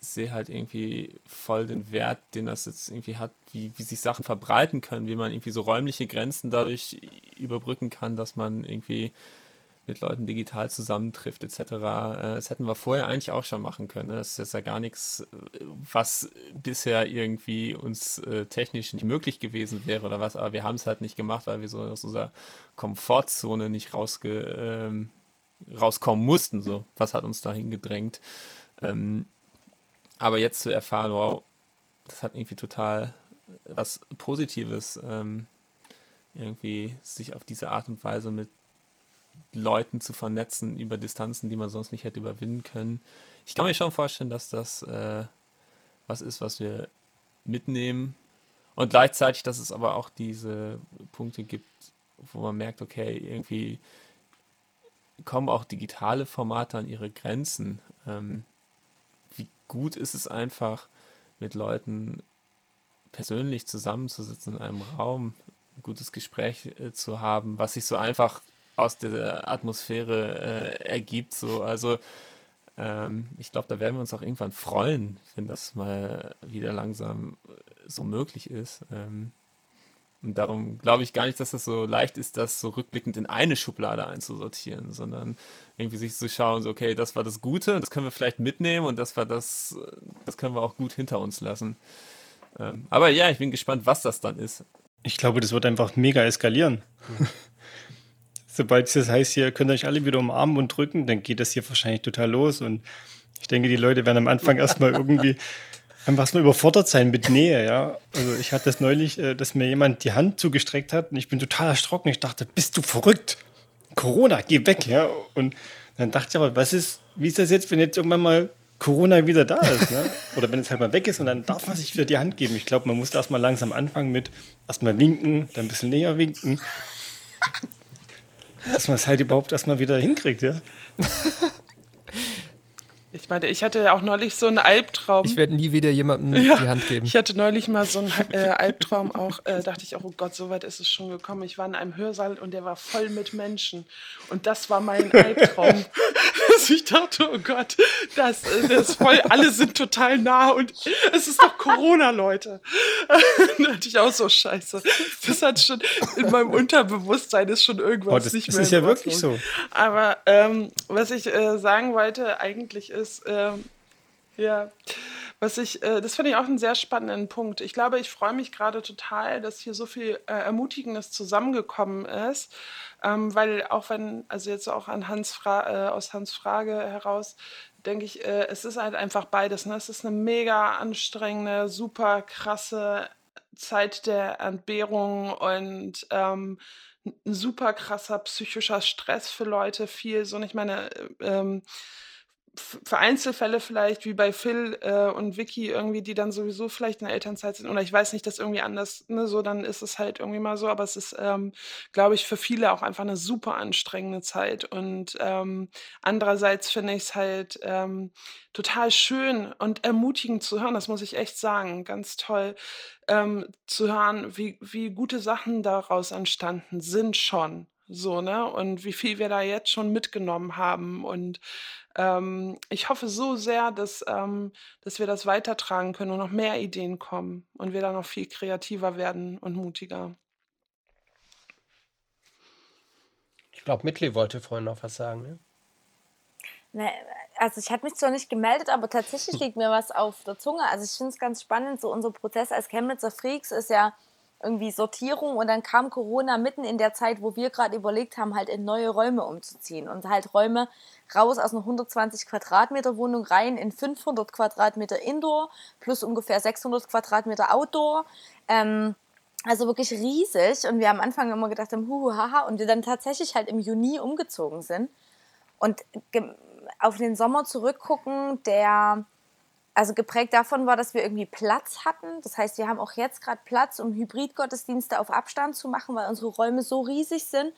sehe halt irgendwie voll den Wert, den das jetzt irgendwie hat, wie, wie sich Sachen verbreiten können, wie man irgendwie so räumliche Grenzen dadurch überbrücken kann, dass man irgendwie mit Leuten digital zusammentrifft etc. Äh, das hätten wir vorher eigentlich auch schon machen können. Ne? Das ist ja gar nichts, was bisher irgendwie uns äh, technisch nicht möglich gewesen wäre oder was, aber wir haben es halt nicht gemacht, weil wir so aus unserer Komfortzone nicht rausge, ähm, rauskommen mussten. So, was hat uns dahin gedrängt? Ähm, aber jetzt zu erfahren, wow, das hat irgendwie total was Positives, ähm, irgendwie sich auf diese Art und Weise mit Leuten zu vernetzen über Distanzen, die man sonst nicht hätte überwinden können. Ich kann mir schon vorstellen, dass das äh, was ist, was wir mitnehmen und gleichzeitig, dass es aber auch diese Punkte gibt, wo man merkt, okay, irgendwie kommen auch digitale Formate an ihre Grenzen. Ähm, wie gut ist es einfach, mit Leuten persönlich zusammenzusitzen in einem Raum, ein gutes Gespräch äh, zu haben, was sich so einfach aus der Atmosphäre äh, ergibt. So. Also ähm, ich glaube, da werden wir uns auch irgendwann freuen, wenn das mal wieder langsam so möglich ist. Ähm, und darum glaube ich gar nicht, dass das so leicht ist, das so rückblickend in eine Schublade einzusortieren, sondern irgendwie sich zu schauen, so, okay, das war das Gute, das können wir vielleicht mitnehmen und das war das, das können wir auch gut hinter uns lassen. Ähm, aber ja, ich bin gespannt, was das dann ist. Ich glaube, das wird einfach mega eskalieren. (laughs) Sobald es das heißt, ihr könnt euch alle wieder umarmen und drücken, dann geht das hier wahrscheinlich total los und ich denke, die Leute werden am Anfang erstmal irgendwie (laughs) einfach nur überfordert sein mit Nähe, ja. Also ich hatte das neulich, äh, dass mir jemand die Hand zugestreckt hat und ich bin total erschrocken. Ich dachte, bist du verrückt? Corona, geh weg, ja. Und dann dachte ich aber, was ist, wie ist das jetzt, wenn jetzt irgendwann mal Corona wieder da ist, ne? Oder wenn es halt mal weg ist und dann darf man sich wieder die Hand geben. Ich glaube, man muss erstmal langsam anfangen mit erstmal winken, dann ein bisschen näher winken. Dass man es halt überhaupt erstmal wieder hinkriegt, ja. Ich meine, ich hatte ja auch neulich so einen Albtraum. Ich werde nie wieder jemandem Ja, die Hand geben. Ich hatte neulich mal so einen äh, Albtraum auch, äh, dachte ich auch, oh Gott, so weit ist es schon gekommen. Ich war in einem Hörsaal und der war voll mit Menschen. Und das war mein Albtraum. (laughs) Dass ich dachte, oh Gott, das, das ist voll, alle sind total nah und es ist doch Corona, Leute. (laughs) da dachte ich auch so, scheiße. Das hat schon, in meinem Unterbewusstsein ist schon irgendwas Oh, das, nicht das mehr ist in ja wirklich so. Aber ähm, was ich äh, sagen wollte eigentlich ist, ähm, ja, was ich, äh, das finde ich auch einen sehr spannenden Punkt. Ich glaube, ich freue mich gerade total, dass hier so viel äh, Ermutigendes zusammengekommen ist, ähm, weil auch wenn, also jetzt auch an Hans Fra äh, aus Hans Frage heraus, denke ich, äh, es ist halt einfach beides. Ne? Es ist eine mega anstrengende, super krasse Zeit der Entbehrung und ähm, ein super krasser psychischer Stress für Leute, viel so, und ich meine, äh, ähm, für Einzelfälle vielleicht, wie bei Phil äh, und Vicky irgendwie, die dann sowieso vielleicht in der Elternzeit sind, oder ich weiß nicht, das irgendwie anders, ne, so, dann ist es halt irgendwie mal so, aber es ist, ähm, glaube ich, für viele auch einfach eine super anstrengende Zeit und ähm, andererseits finde ich es halt ähm, total schön und ermutigend zu hören, das muss ich echt sagen, ganz toll, ähm, zu hören, wie, wie gute Sachen daraus entstanden sind schon. So, ne? Und wie viel wir da jetzt schon mitgenommen haben. Und ähm, ich hoffe so sehr, dass, ähm, dass wir das weitertragen können und noch mehr Ideen kommen und wir da noch viel kreativer werden und mutiger. Ich glaube, Mitli wollte vorhin noch was sagen. Ne? Ne, also ich hatte mich zwar nicht gemeldet, aber tatsächlich liegt mir was auf der Zunge. Also ich finde es ganz spannend, so unser Prozess als Chemnitzer Freaks ist ja irgendwie Sortierung und dann kam Corona mitten in der Zeit, wo wir gerade überlegt haben, halt in neue Räume umzuziehen und halt Räume raus aus einer 120 Quadratmeter Wohnung rein in 500 Quadratmeter Indoor plus ungefähr 600 Quadratmeter Outdoor. Ähm, also wirklich riesig und wir am Anfang immer gedacht haben, huhu, haha, und wir dann tatsächlich halt im Juni umgezogen sind und auf den Sommer zurückgucken, der also geprägt davon war, dass wir irgendwie Platz hatten. Das heißt, wir haben auch jetzt gerade Platz, um Hybridgottesdienste auf Abstand zu machen, weil unsere Räume so riesig sind.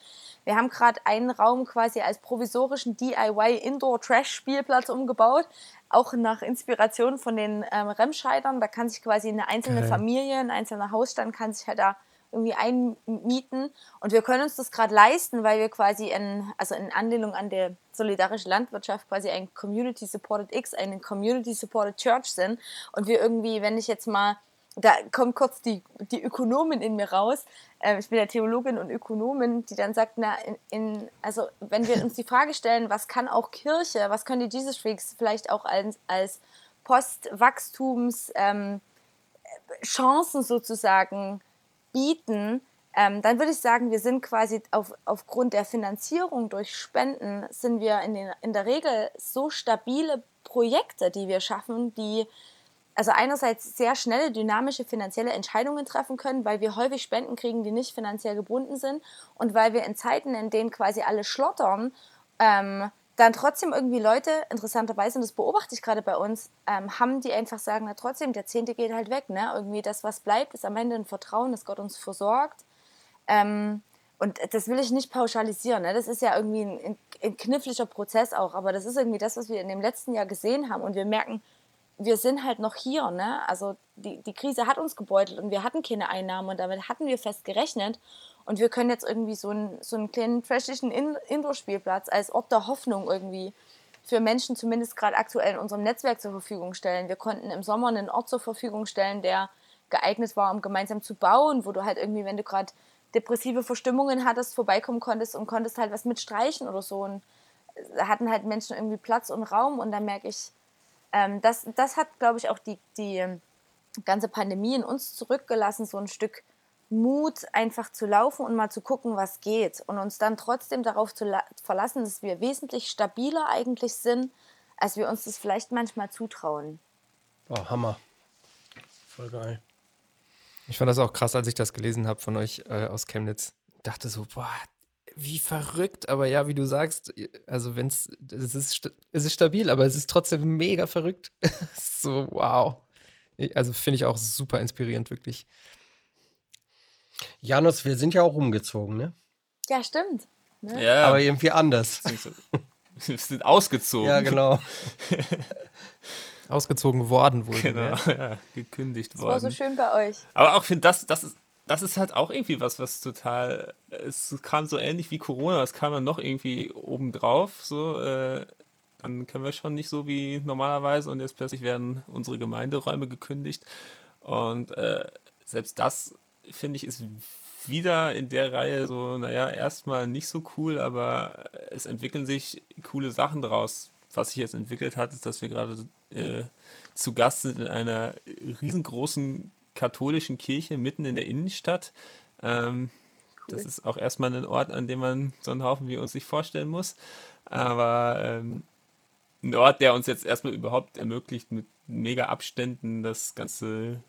Wir haben gerade einen Raum quasi als provisorischen DIY Indoor Trash Spielplatz umgebaut, auch nach Inspiration von den ähm, Remscheidern. Da kann sich quasi eine einzelne Geil. Familie, ein einzelner Hausstand kann sich halt da irgendwie einmieten. Und wir können uns das gerade leisten, weil wir quasi in, also in Anlehnung an der solidarische Landwirtschaft quasi ein Community Supported X, eine Community Supported Church sind. Und wir irgendwie, wenn ich jetzt mal, da kommt kurz die, die Ökonomin in mir raus. Ähm, ich bin ja Theologin und Ökonomin, die dann sagt, na, in, in, also wenn wir uns die Frage stellen, was kann auch Kirche, was können die Jesus Freaks vielleicht auch als, als Postwachstums ähm, Chancen sozusagen bieten, ähm, dann würde ich sagen, wir sind quasi auf, aufgrund der Finanzierung durch Spenden, sind wir in, den, in der Regel so stabile Projekte, die wir schaffen, die also einerseits sehr schnelle, dynamische finanzielle Entscheidungen treffen können, weil wir häufig Spenden kriegen, die nicht finanziell gebunden sind und weil wir in Zeiten, in denen quasi alle schlottern, ähm, dann trotzdem irgendwie Leute, interessanterweise, und das beobachte ich gerade bei uns, ähm, haben, die einfach sagen, na trotzdem, der Zehnte geht halt weg, ne? Irgendwie das, was bleibt, ist am Ende ein Vertrauen, dass Gott uns versorgt. Ähm, und das will ich nicht pauschalisieren, ne? Das ist ja irgendwie ein, ein, kniffliger Prozess auch, aber das ist irgendwie das, was wir in dem letzten Jahr gesehen haben und wir merken, wir sind halt noch hier, ne? Also die, die Krise hat uns gebeutelt und wir hatten keine Einnahmen und damit hatten wir fest gerechnet. Und wir können jetzt irgendwie so einen, so einen kleinen trashigen In- Indoor-Spielplatz als Ort der Hoffnung irgendwie für Menschen zumindest gerade aktuell in unserem Netzwerk zur Verfügung stellen. Wir konnten im Sommer einen Ort zur Verfügung stellen, der geeignet war, um gemeinsam zu bauen, wo du halt irgendwie, wenn du gerade depressive Verstimmungen hattest, vorbeikommen konntest und konntest halt was mitstreichen oder so. Und da hatten halt Menschen irgendwie Platz und Raum und da merke ich, ähm, das, das hat, glaube ich, auch die, die ähm, ganze Pandemie in uns zurückgelassen, so ein Stück Mut, einfach zu laufen und mal zu gucken, was geht. Und uns dann trotzdem darauf zu la- verlassen, dass wir wesentlich stabiler eigentlich sind, als wir uns das vielleicht manchmal zutrauen. Oh, Hammer. Voll geil. Ich fand das auch krass, als ich das gelesen habe von euch äh, aus Chemnitz. Dachte so, boah, wie verrückt, aber ja, wie du sagst, also wenn es, es ist, es ist stabil, aber es ist trotzdem mega verrückt. (laughs) so, wow. Also finde ich auch super inspirierend, wirklich. Janus, wir sind ja auch umgezogen, ne? Ja, stimmt. Ne? Ja, Aber irgendwie anders. (laughs) wir sind ausgezogen. Ja, genau. (laughs) Ausgezogen worden wohl. Genau, gemerkt. ja, gekündigt Das war so worden. schön bei euch. Aber auch finde das, das ist, das ist halt auch irgendwie was, was total, es kam so ähnlich wie Corona, es kam dann noch irgendwie obendrauf, so, äh, dann können wir schon nicht so wie normalerweise und jetzt plötzlich werden unsere Gemeinderäume gekündigt und äh, selbst das, finde ich, ist wieder in der Reihe so, naja, erstmal nicht so cool, aber es entwickeln sich coole Sachen draus. Was sich jetzt entwickelt hat, ist, dass wir gerade äh, zu Gast sind in einer riesengroßen katholischen Kirche mitten in der Innenstadt. Ähm, Das ist auch erstmal ein Ort, an dem man so einen Haufen wie uns sich vorstellen muss. Aber ähm, ein Ort, der uns jetzt erstmal überhaupt ermöglicht, mit mega Abständen das ganze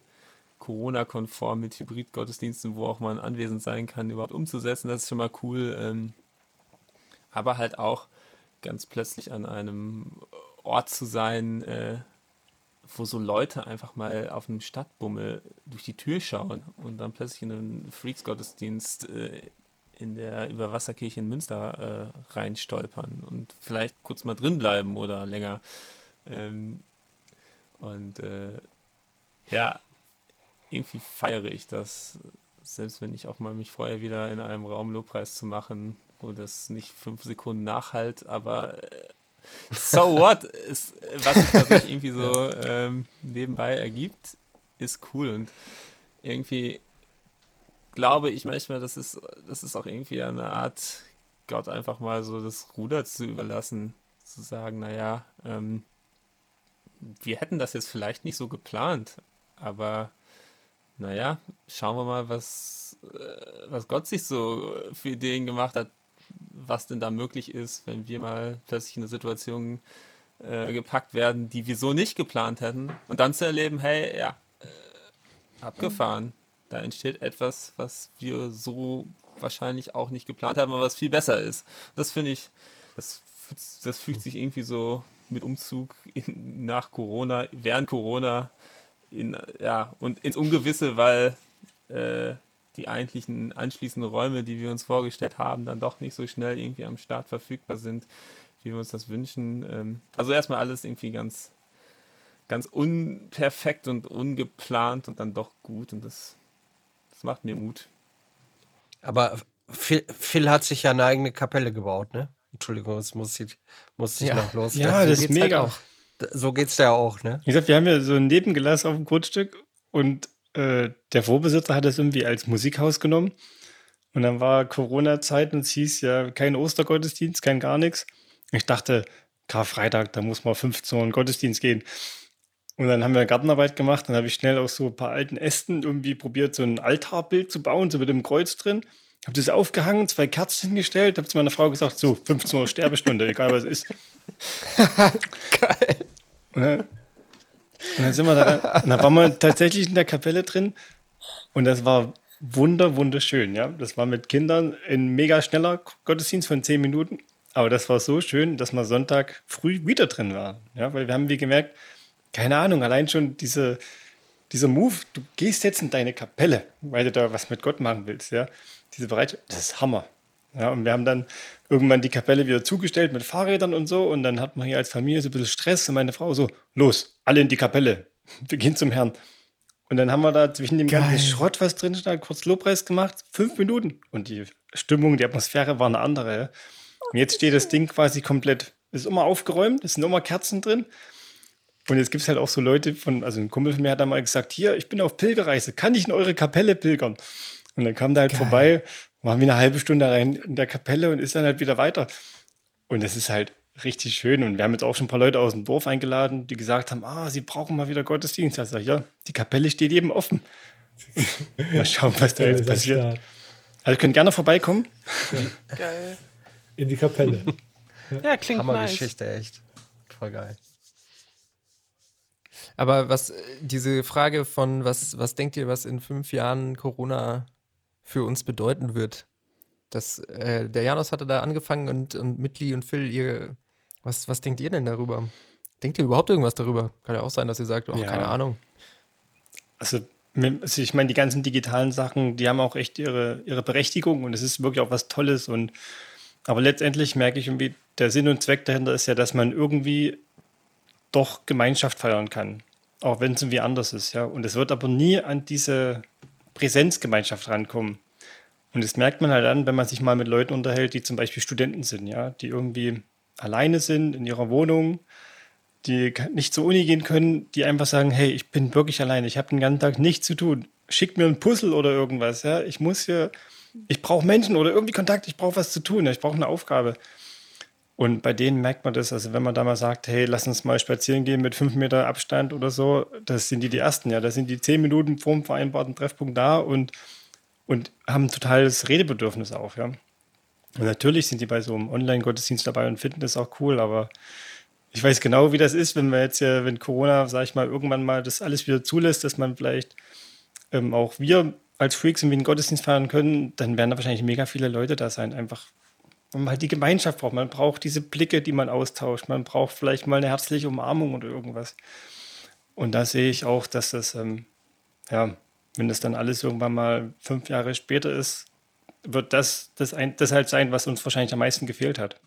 Corona-konform mit Hybrid-Gottesdiensten, wo auch man anwesend sein kann, überhaupt umzusetzen. Das ist schon mal cool. Ähm, aber halt auch ganz plötzlich an einem Ort zu sein, äh, wo so Leute einfach mal auf einem Stadtbummel durch die Tür schauen und dann plötzlich in einen Freaks-Gottesdienst äh, in der Überwasserkirche in Münster äh, reinstolpern und vielleicht kurz mal drin bleiben oder länger. Ähm, und äh, ja, irgendwie feiere ich das, selbst wenn ich auch mal mich vorher wieder in einem Raum Lobpreis zu machen, wo das nicht fünf Sekunden nachhalt, aber äh, so what, (laughs) ist, was sich tatsächlich irgendwie so ähm, nebenbei ergibt, ist cool und irgendwie glaube ich manchmal, das ist, das ist auch irgendwie eine Art, Gott einfach mal so das Ruder zu überlassen, zu sagen, naja, ähm, wir hätten das jetzt vielleicht nicht so geplant, aber naja, schauen wir mal, was, äh, was Gott sich so für Ideen gemacht hat, was denn da möglich ist, wenn wir mal plötzlich in eine Situation äh, gepackt werden, die wir so nicht geplant hätten. Und dann zu erleben, hey, ja, äh, abgefahren. Da entsteht etwas, was wir so wahrscheinlich auch nicht geplant haben, aber was viel besser ist. Das finde ich, das, das fügt sich irgendwie so mit Umzug in, nach Corona, während Corona in, ja, und ins Ungewisse, weil äh, die eigentlichen anschließenden Räume, die wir uns vorgestellt haben, dann doch nicht so schnell irgendwie am Start verfügbar sind, wie wir uns das wünschen. Ähm, also erstmal alles irgendwie ganz, ganz unperfekt und ungeplant und dann doch gut und das, das macht mir Mut. Aber Phil, Phil hat sich ja eine eigene Kapelle gebaut, ne? Entschuldigung, es muss ich, muss ich Ja. noch los. Ja, das ist halt mega. auch. So geht's ja auch, ne? Wie gesagt, wir haben ja so ein Nebengelass auf dem Grundstück und äh, der Vorbesitzer hat das irgendwie als Musikhaus genommen. Und dann war Corona-Zeit und es hieß ja kein Ostergottesdienst, kein gar nichts. Ich dachte, Karfreitag, da muss mal 15 Uhr in den Gottesdienst gehen. Und dann haben wir Gartenarbeit gemacht. Dann habe ich schnell aus so ein paar alten Ästen irgendwie probiert, so ein Altarbild zu bauen, so mit dem Kreuz drin. Habe das aufgehangen, zwei Kerzen hingestellt, habe zu meiner Frau gesagt, so, 15 Uhr Sterbestunde, egal was es ist. (laughs) (laughs) Geil. Und dann, sind wir da, und dann waren wir tatsächlich in der Kapelle drin und das war wunder, wunderschön, ja. Das war mit Kindern ein mega schneller Gottesdienst von 10 Minuten, aber das war so schön, dass wir Sonntag früh wieder drin waren, ja, weil wir haben wie gemerkt, keine Ahnung, allein schon diese, dieser Move, du gehst jetzt in deine Kapelle, weil du da was mit Gott machen willst, ja. Diese Bereitschaft, das ist Hammer. Ja, und wir haben dann irgendwann die Kapelle wieder zugestellt mit Fahrrädern und so. Und dann hat man hier als Familie so ein bisschen Stress. Und meine Frau so, los, alle in die Kapelle. (laughs) Wir gehen zum Herrn. Und dann haben wir da zwischen dem ganzen Geil. Schrott, was drin stand, kurz Lobpreis gemacht. Fünf Minuten. Und die Stimmung, die Atmosphäre war eine andere. Und jetzt steht das Ding quasi komplett, ist immer aufgeräumt, es sind immer Kerzen drin. Und jetzt gibt es halt auch so Leute von, also ein Kumpel von mir hat da mal gesagt, hier, ich bin auf Pilgerreise, kann ich in eure Kapelle pilgern? Und dann kam der halt Geil. vorbei, waren wir eine halbe Stunde rein in der Kapelle und ist dann halt wieder weiter. Und es ist halt richtig schön. Und wir haben jetzt auch schon ein paar Leute aus dem Dorf eingeladen, die gesagt haben, ah, sie brauchen mal wieder Gottesdienst. Da sag ich, ja, die Kapelle steht eben offen. (laughs) mal schauen, was da jetzt passiert. Start. Also ihr könnt gerne vorbeikommen. Geil. In die Kapelle. (laughs) Ja, klingt nice. Hammergeschichte, echt. Voll geil. Aber was, diese Frage von, was, was denkt ihr, was in fünf Jahren Corona für uns bedeuten wird? Das, äh, der Janos hatte da angefangen und, und Mitli und Phil, ihr, was, was denkt ihr denn darüber? Denkt ihr überhaupt irgendwas darüber? Kann ja auch sein, dass ihr sagt, oh, Ja. keine Ahnung. Also, also ich meine, die ganzen digitalen Sachen, die haben auch echt ihre, ihre Berechtigung und es ist wirklich auch was Tolles. Und aber letztendlich merke ich irgendwie, der Sinn und Zweck dahinter ist ja, dass man irgendwie doch Gemeinschaft feiern kann. Auch wenn es irgendwie anders ist, ja. Und es wird aber nie an diese Präsenzgemeinschaft rankommen. Und das merkt man halt an, wenn man sich mal mit Leuten unterhält, die zum Beispiel Studenten sind, ja, die irgendwie alleine sind in ihrer Wohnung, die nicht zur Uni gehen können, die einfach sagen, hey, ich bin wirklich alleine, ich habe den ganzen Tag nichts zu tun. Schickt mir ein Puzzle oder irgendwas, ja. Ich muss hier, ich brauche Menschen oder irgendwie Kontakt, ich brauche was zu tun, ja, ich brauche eine Aufgabe. Und bei denen merkt man das, also wenn man da mal sagt, hey, lass uns mal spazieren gehen mit fünf Meter Abstand oder so, das sind die die Ersten, ja. Da sind die zehn Minuten vor dem vereinbarten Treffpunkt da und, und haben ein totales Redebedürfnis auch, ja. Und natürlich sind die bei so einem Online-Gottesdienst dabei und finden das auch cool, aber ich weiß genau, wie das ist, wenn wir jetzt wenn Corona, sag ich mal, irgendwann mal das alles wieder zulässt, dass man vielleicht ähm, auch wir als Freaks irgendwie einen Gottesdienst feiern können, dann werden da wahrscheinlich mega viele Leute da sein, einfach man halt die Gemeinschaft braucht. Man braucht diese Blicke, die man austauscht. Man braucht vielleicht mal eine herzliche Umarmung oder irgendwas. Und da sehe ich auch, dass das, ähm, ja, wenn das dann alles irgendwann mal fünf Jahre später ist, wird das das, ein, das halt sein, was uns wahrscheinlich am meisten gefehlt hat.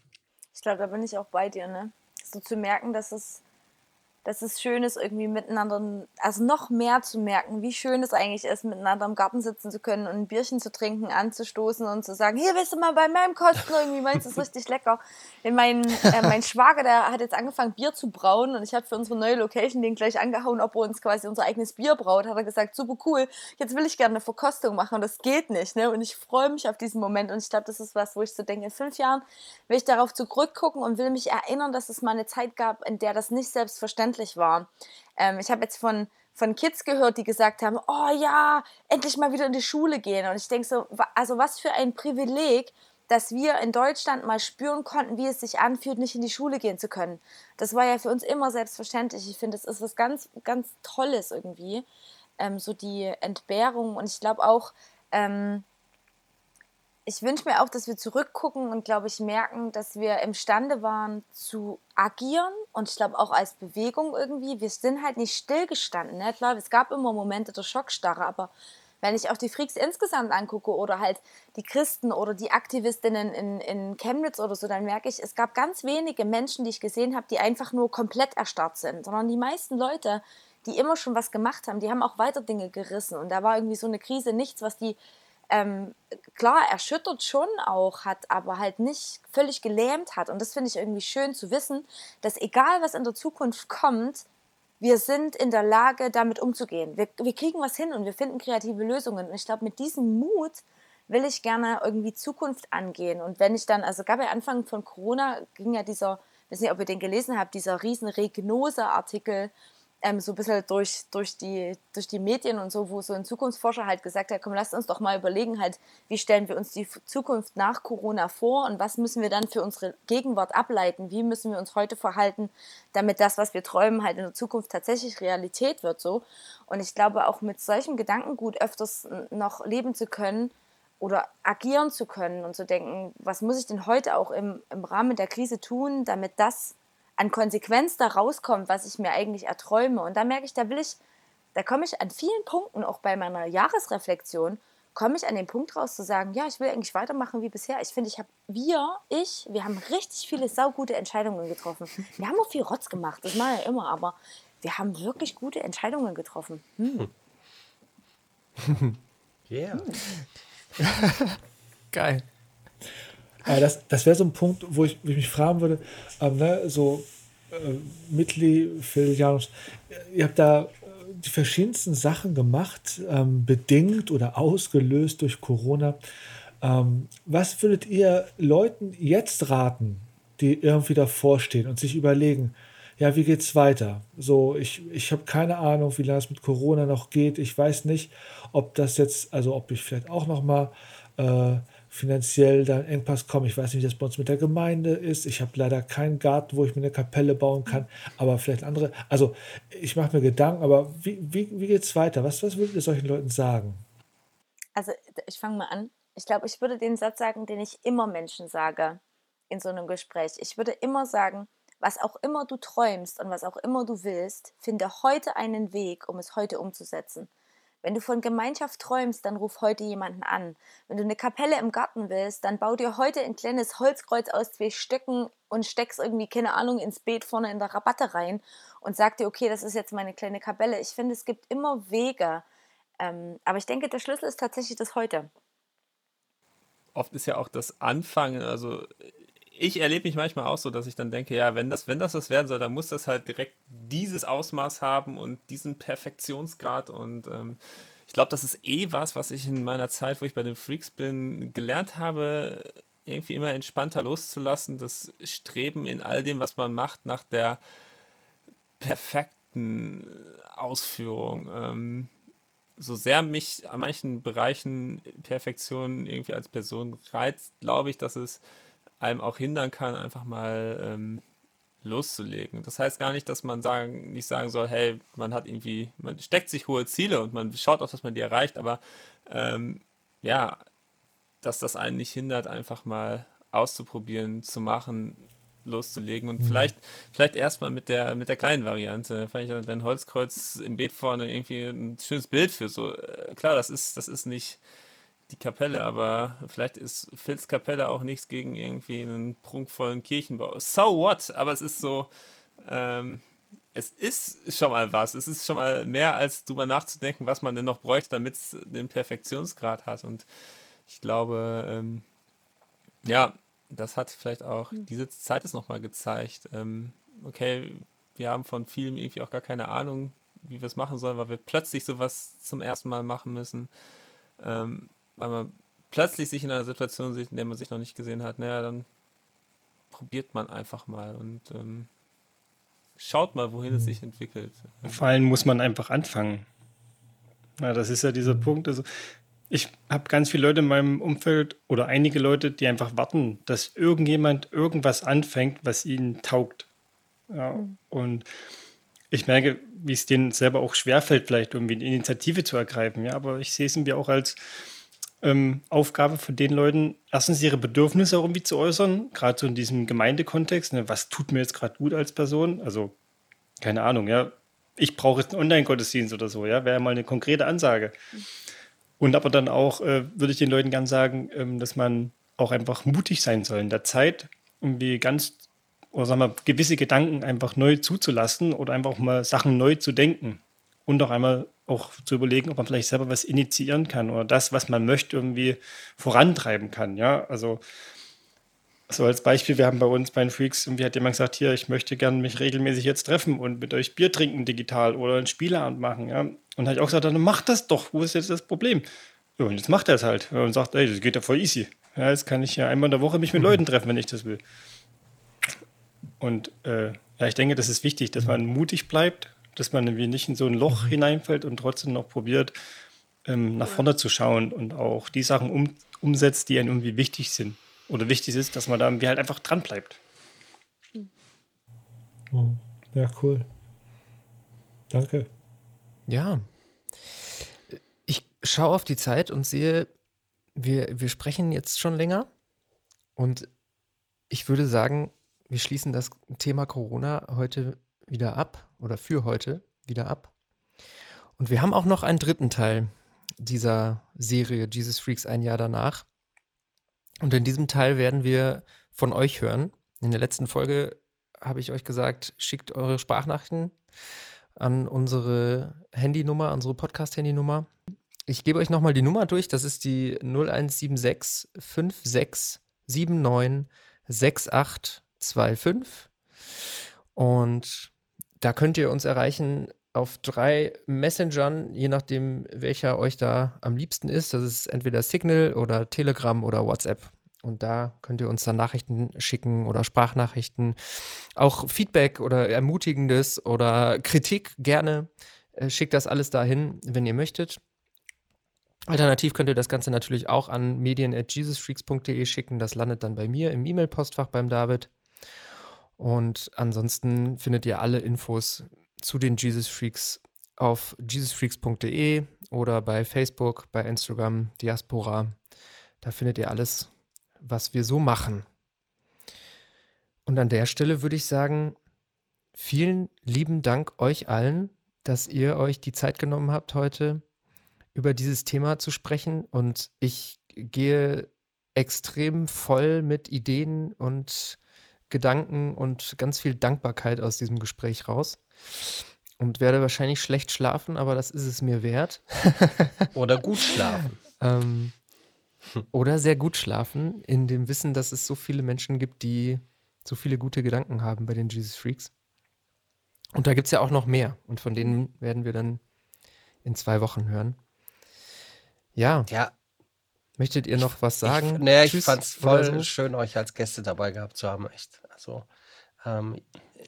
Ich glaube, da bin ich auch bei dir, ne? So zu merken, dass es, dass es schön ist, irgendwie miteinander, also noch mehr zu merken, wie schön es eigentlich ist, miteinander im Garten sitzen zu können und ein Bierchen zu trinken, anzustoßen und zu sagen, hier willst du mal bei meinem kosten, irgendwie meinst du es richtig lecker. Denn mein, äh, mein (laughs) Schwager, der hat jetzt angefangen, Bier zu brauen und ich habe für unsere neue Location den gleich angehauen, ob er uns quasi unser eigenes Bier braut. Hat er gesagt, super cool, jetzt will ich gerne eine Verkostung machen und das geht nicht. Ne? Und ich freue mich auf diesen Moment und ich glaube, das ist was, wo ich so denke, in fünf Jahren will ich darauf zurückgucken und will mich erinnern, dass es mal eine Zeit gab, in der das nicht selbstverständlich war. Ähm, ich habe jetzt von, von Kids gehört, die gesagt haben, oh ja, endlich mal wieder in die Schule gehen. Und ich denke so, also was für ein Privileg, dass wir in Deutschland mal spüren konnten, wie es sich anfühlt, nicht in die Schule gehen zu können. Das war ja für uns immer selbstverständlich. Ich finde, das ist was ganz, ganz Tolles irgendwie. Ähm, so die Entbehrung. Und ich glaube auch, ähm, ich wünsche mir auch, dass wir zurückgucken und, glaube ich, merken, dass wir imstande waren zu agieren und ich glaube auch als Bewegung irgendwie. Wir sind halt nicht stillgestanden. Ne? Klar, es gab immer Momente der Schockstarre, aber wenn ich auch die Freaks insgesamt angucke oder halt die Christen oder die Aktivistinnen in, in Chemnitz oder so, dann merke ich, es gab ganz wenige Menschen, die ich gesehen habe, die einfach nur komplett erstarrt sind, sondern die meisten Leute, die immer schon was gemacht haben, die haben auch weiter Dinge gerissen und da war irgendwie so eine Krise nichts, was die ähm, klar erschüttert schon auch hat, aber halt nicht völlig gelähmt hat. Und das finde ich irgendwie schön zu wissen, dass egal was in der Zukunft kommt, wir sind in der Lage, damit umzugehen. Wir, wir kriegen was hin und wir finden kreative Lösungen. Und ich glaube, mit diesem Mut will ich gerne irgendwie Zukunft angehen. Und wenn ich dann, also gab ja Anfang von Corona, ging ja dieser, ich weiß nicht, ob ihr den gelesen habt, dieser riesen Regnose-Artikel ähm, so ein bisschen durch, durch, die, durch die Medien und so, wo so ein Zukunftsforscher halt gesagt hat, komm, lasst uns doch mal überlegen, halt, wie stellen wir uns die Zukunft nach Corona vor und was müssen wir dann für unsere Gegenwart ableiten, wie müssen wir uns heute verhalten, damit das, was wir träumen, halt in der Zukunft tatsächlich Realität wird so. Und ich glaube, auch mit solchem Gedankengut öfters noch leben zu können, oder agieren zu können und zu denken, was muss ich denn heute auch im, im Rahmen der Krise tun, damit das an Konsequenz da rauskommt, was ich mir eigentlich erträume. Und da merke ich, da will ich, da komme ich an vielen Punkten, auch bei meiner Jahresreflexion, komme ich an den Punkt raus zu sagen, ja, ich will eigentlich weitermachen wie bisher. Ich finde, ich habe, wir, ich, wir haben richtig viele saugute Entscheidungen getroffen. Wir haben auch viel Rotz gemacht, das mache ich ja immer, aber wir haben wirklich gute Entscheidungen getroffen. Hm. (laughs) Yeah. (laughs) Geil. Aber das, das wäre so ein Punkt, wo ich, wo ich mich fragen würde, ähm, ne, so äh, Mitli, Phil, Janus, ihr habt da äh, die verschiedensten Sachen gemacht, ähm, bedingt oder ausgelöst durch Corona. Ähm, was würdet ihr Leuten jetzt raten, die irgendwie davor stehen und sich überlegen, ja, wie geht's weiter? So, ich, ich habe keine Ahnung, wie lange es mit Corona noch geht. Ich weiß nicht, ob das jetzt, also ob ich vielleicht auch noch mal äh, finanziell da einen Engpass komme. Ich weiß nicht, wie das bei uns mit der Gemeinde ist. Ich habe leider keinen Garten, wo ich mir eine Kapelle bauen kann, aber vielleicht andere. Also ich mache mir Gedanken, aber wie, wie, wie geht es weiter? Was, was würdet ihr solchen Leuten sagen? Also ich fange mal an. Ich glaube, ich würde den Satz sagen, den ich immer Menschen sage in so einem Gespräch. Ich würde immer sagen, was auch immer du träumst und was auch immer du willst, finde heute einen Weg, um es heute umzusetzen. Wenn du von Gemeinschaft träumst, dann ruf heute jemanden an. Wenn du eine Kapelle im Garten willst, dann bau dir heute ein kleines Holzkreuz aus zwei Stöcken und steck's irgendwie, keine Ahnung, ins Beet vorne in der Rabatte rein und sag dir, okay, das ist jetzt meine kleine Kapelle. Ich finde, es gibt immer Wege. Ähm, aber ich denke, der Schlüssel ist tatsächlich das Heute. Oft ist ja auch das Anfangen, also ich erlebe mich manchmal auch so, dass ich dann denke, ja, wenn das, wenn das was werden soll, dann muss das halt direkt dieses Ausmaß haben und diesen Perfektionsgrad und ähm, ich glaube, das ist eh was, was ich in meiner Zeit, wo ich bei den Freaks bin, gelernt habe, irgendwie immer entspannter loszulassen, das Streben in all dem, was man macht, nach der perfekten Ausführung. Ähm, so sehr mich an manchen Bereichen Perfektion irgendwie als Person reizt, glaube ich, dass es einem auch hindern kann, einfach mal ähm, loszulegen. Das heißt gar nicht, dass man sagen, nicht sagen soll, hey, man hat irgendwie, man steckt sich hohe Ziele und man schaut auch, dass man die erreicht, aber ähm, ja, dass das einen nicht hindert, einfach mal auszuprobieren, zu machen, loszulegen und mhm. vielleicht, vielleicht erstmal mit der, mit der kleinen Variante. Vielleicht ein Holzkreuz im Beet vorne irgendwie ein schönes Bild für so. Äh, klar, das ist, das ist nicht, die Kapelle, aber vielleicht ist Phils Kapelle auch nichts gegen irgendwie einen prunkvollen Kirchenbau. So what? Aber es ist so, ähm, es ist schon mal was. Es ist schon mal mehr, als drüber nachzudenken, was man denn noch bräuchte, damit es den Perfektionsgrad hat. Und ich glaube, ähm, ja, das hat vielleicht auch, hm. diese Zeit ist nochmal gezeigt. Ähm, okay, wir haben von vielem irgendwie auch gar keine Ahnung, wie wir es machen sollen, weil wir plötzlich sowas zum ersten Mal machen müssen. Ähm, weil man plötzlich sich in einer Situation sieht, in der man sich noch nicht gesehen hat, naja, dann probiert man einfach mal und ähm, schaut mal, wohin es sich entwickelt. Vor allem muss man einfach anfangen. Ja, das ist ja dieser Punkt. Also ich habe ganz viele Leute in meinem Umfeld oder einige Leute, die einfach warten, dass irgendjemand irgendwas anfängt, was ihnen taugt. Ja. Und ich merke, wie es denen selber auch schwerfällt, vielleicht irgendwie eine Initiative zu ergreifen. Ja, aber ich sehe es irgendwie auch als ähm, Aufgabe von den Leuten, erstens ihre Bedürfnisse auch irgendwie zu äußern, gerade so in diesem Gemeindekontext. Ne, was tut mir jetzt gerade gut als Person? Also, keine Ahnung, ja. Ich brauche jetzt einen Online-Gottesdienst oder so, ja, wäre mal eine konkrete Ansage. Und aber dann auch, äh, würde ich den Leuten gern sagen, ähm, dass man auch einfach mutig sein soll in der Zeit, irgendwie ganz, oder sagen wir, gewisse Gedanken einfach neu zuzulassen oder einfach mal Sachen neu zu denken und auch einmal auch zu überlegen, ob man vielleicht selber was initiieren kann oder das, was man möchte, irgendwie vorantreiben kann. Ja, also so als Beispiel, wir haben bei uns bei den Freaks, irgendwie hat jemand gesagt, hier, ich möchte gerne mich regelmäßig jetzt treffen und mit euch Bier trinken digital oder ein Spieleabend machen. Ja? Und habe ich auch gesagt, dann macht das doch, wo ist jetzt das Problem? Ja, und jetzt macht er es halt und sagt, ey, das geht ja voll easy. Ja, jetzt kann ich ja einmal in der Woche mich mit Leuten treffen, wenn ich das will. Und äh, ja, ich denke, das ist wichtig, dass man mutig bleibt dass man irgendwie nicht in so ein Loch mhm. hineinfällt und trotzdem noch probiert, ähm, nach vorne zu schauen und auch die Sachen um, umsetzt, die einem irgendwie wichtig sind. Oder wichtig ist, dass man da irgendwie halt einfach dran bleibt. Oh, ja, cool. Danke. Ja. Ich schaue auf die Zeit und sehe, wir, wir sprechen jetzt schon länger. Und ich würde sagen, wir schließen das Thema Corona heute wieder ab oder für heute wieder ab. Und wir haben auch noch einen dritten Teil dieser Serie Jesus Freaks ein Jahr danach. Und in diesem Teil werden wir von euch hören. In der letzten Folge habe ich euch gesagt, schickt eure Sprachnachrichten an unsere Handynummer, unsere Podcast-Handynummer. Ich gebe euch nochmal die Nummer durch. Das ist die 0176 56 79 6825. Und da könnt ihr uns erreichen auf drei Messengern, je nachdem, welcher euch da am liebsten ist. Das ist entweder Signal oder Telegram oder WhatsApp. Und da könnt ihr uns dann Nachrichten schicken oder Sprachnachrichten. Auch Feedback oder Ermutigendes oder Kritik gerne. Äh, schickt das alles dahin, wenn ihr möchtet. Alternativ könnt ihr das Ganze natürlich auch an medien.jesusfreaks.de schicken. Das landet dann bei mir im E-Mail-Postfach beim David. Und ansonsten findet ihr alle Infos zu den Jesus Freaks auf jesusfreaks.de oder bei Facebook, bei Instagram, Diaspora, Da findet ihr alles, was wir so machen. Und an der Stelle würde ich sagen, vielen lieben Dank euch allen, dass ihr euch die Zeit genommen habt, heute über dieses Thema zu sprechen. Und ich gehe extrem voll mit Ideen und Gedanken und ganz viel Dankbarkeit aus diesem Gespräch raus. Und werde wahrscheinlich schlecht schlafen, aber das ist es mir wert. (laughs) Oder gut schlafen. ähm, oder sehr gut schlafen, in dem Wissen, dass es so viele Menschen gibt, die so viele gute Gedanken haben bei den Jesus Freaks. Und da gibt es ja auch noch mehr. Und von denen werden wir dann in zwei Wochen hören. Ja. Ja. Möchtet ihr noch was sagen? Ich, nee, ich fand es voll so? schön, euch als Gäste dabei gehabt zu haben. Echt. Also, ähm,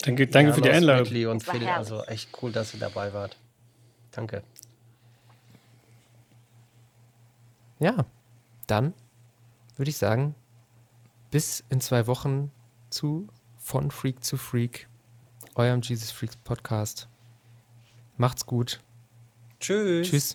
danke, danke für die Einladung. Und Phil, also echt cool, dass ihr dabei wart. Danke. Ja, dann würde ich sagen, bis in zwei Wochen zu Von Freak zu Freak, eurem Jesus Freaks Podcast. Macht's gut. Tschüss.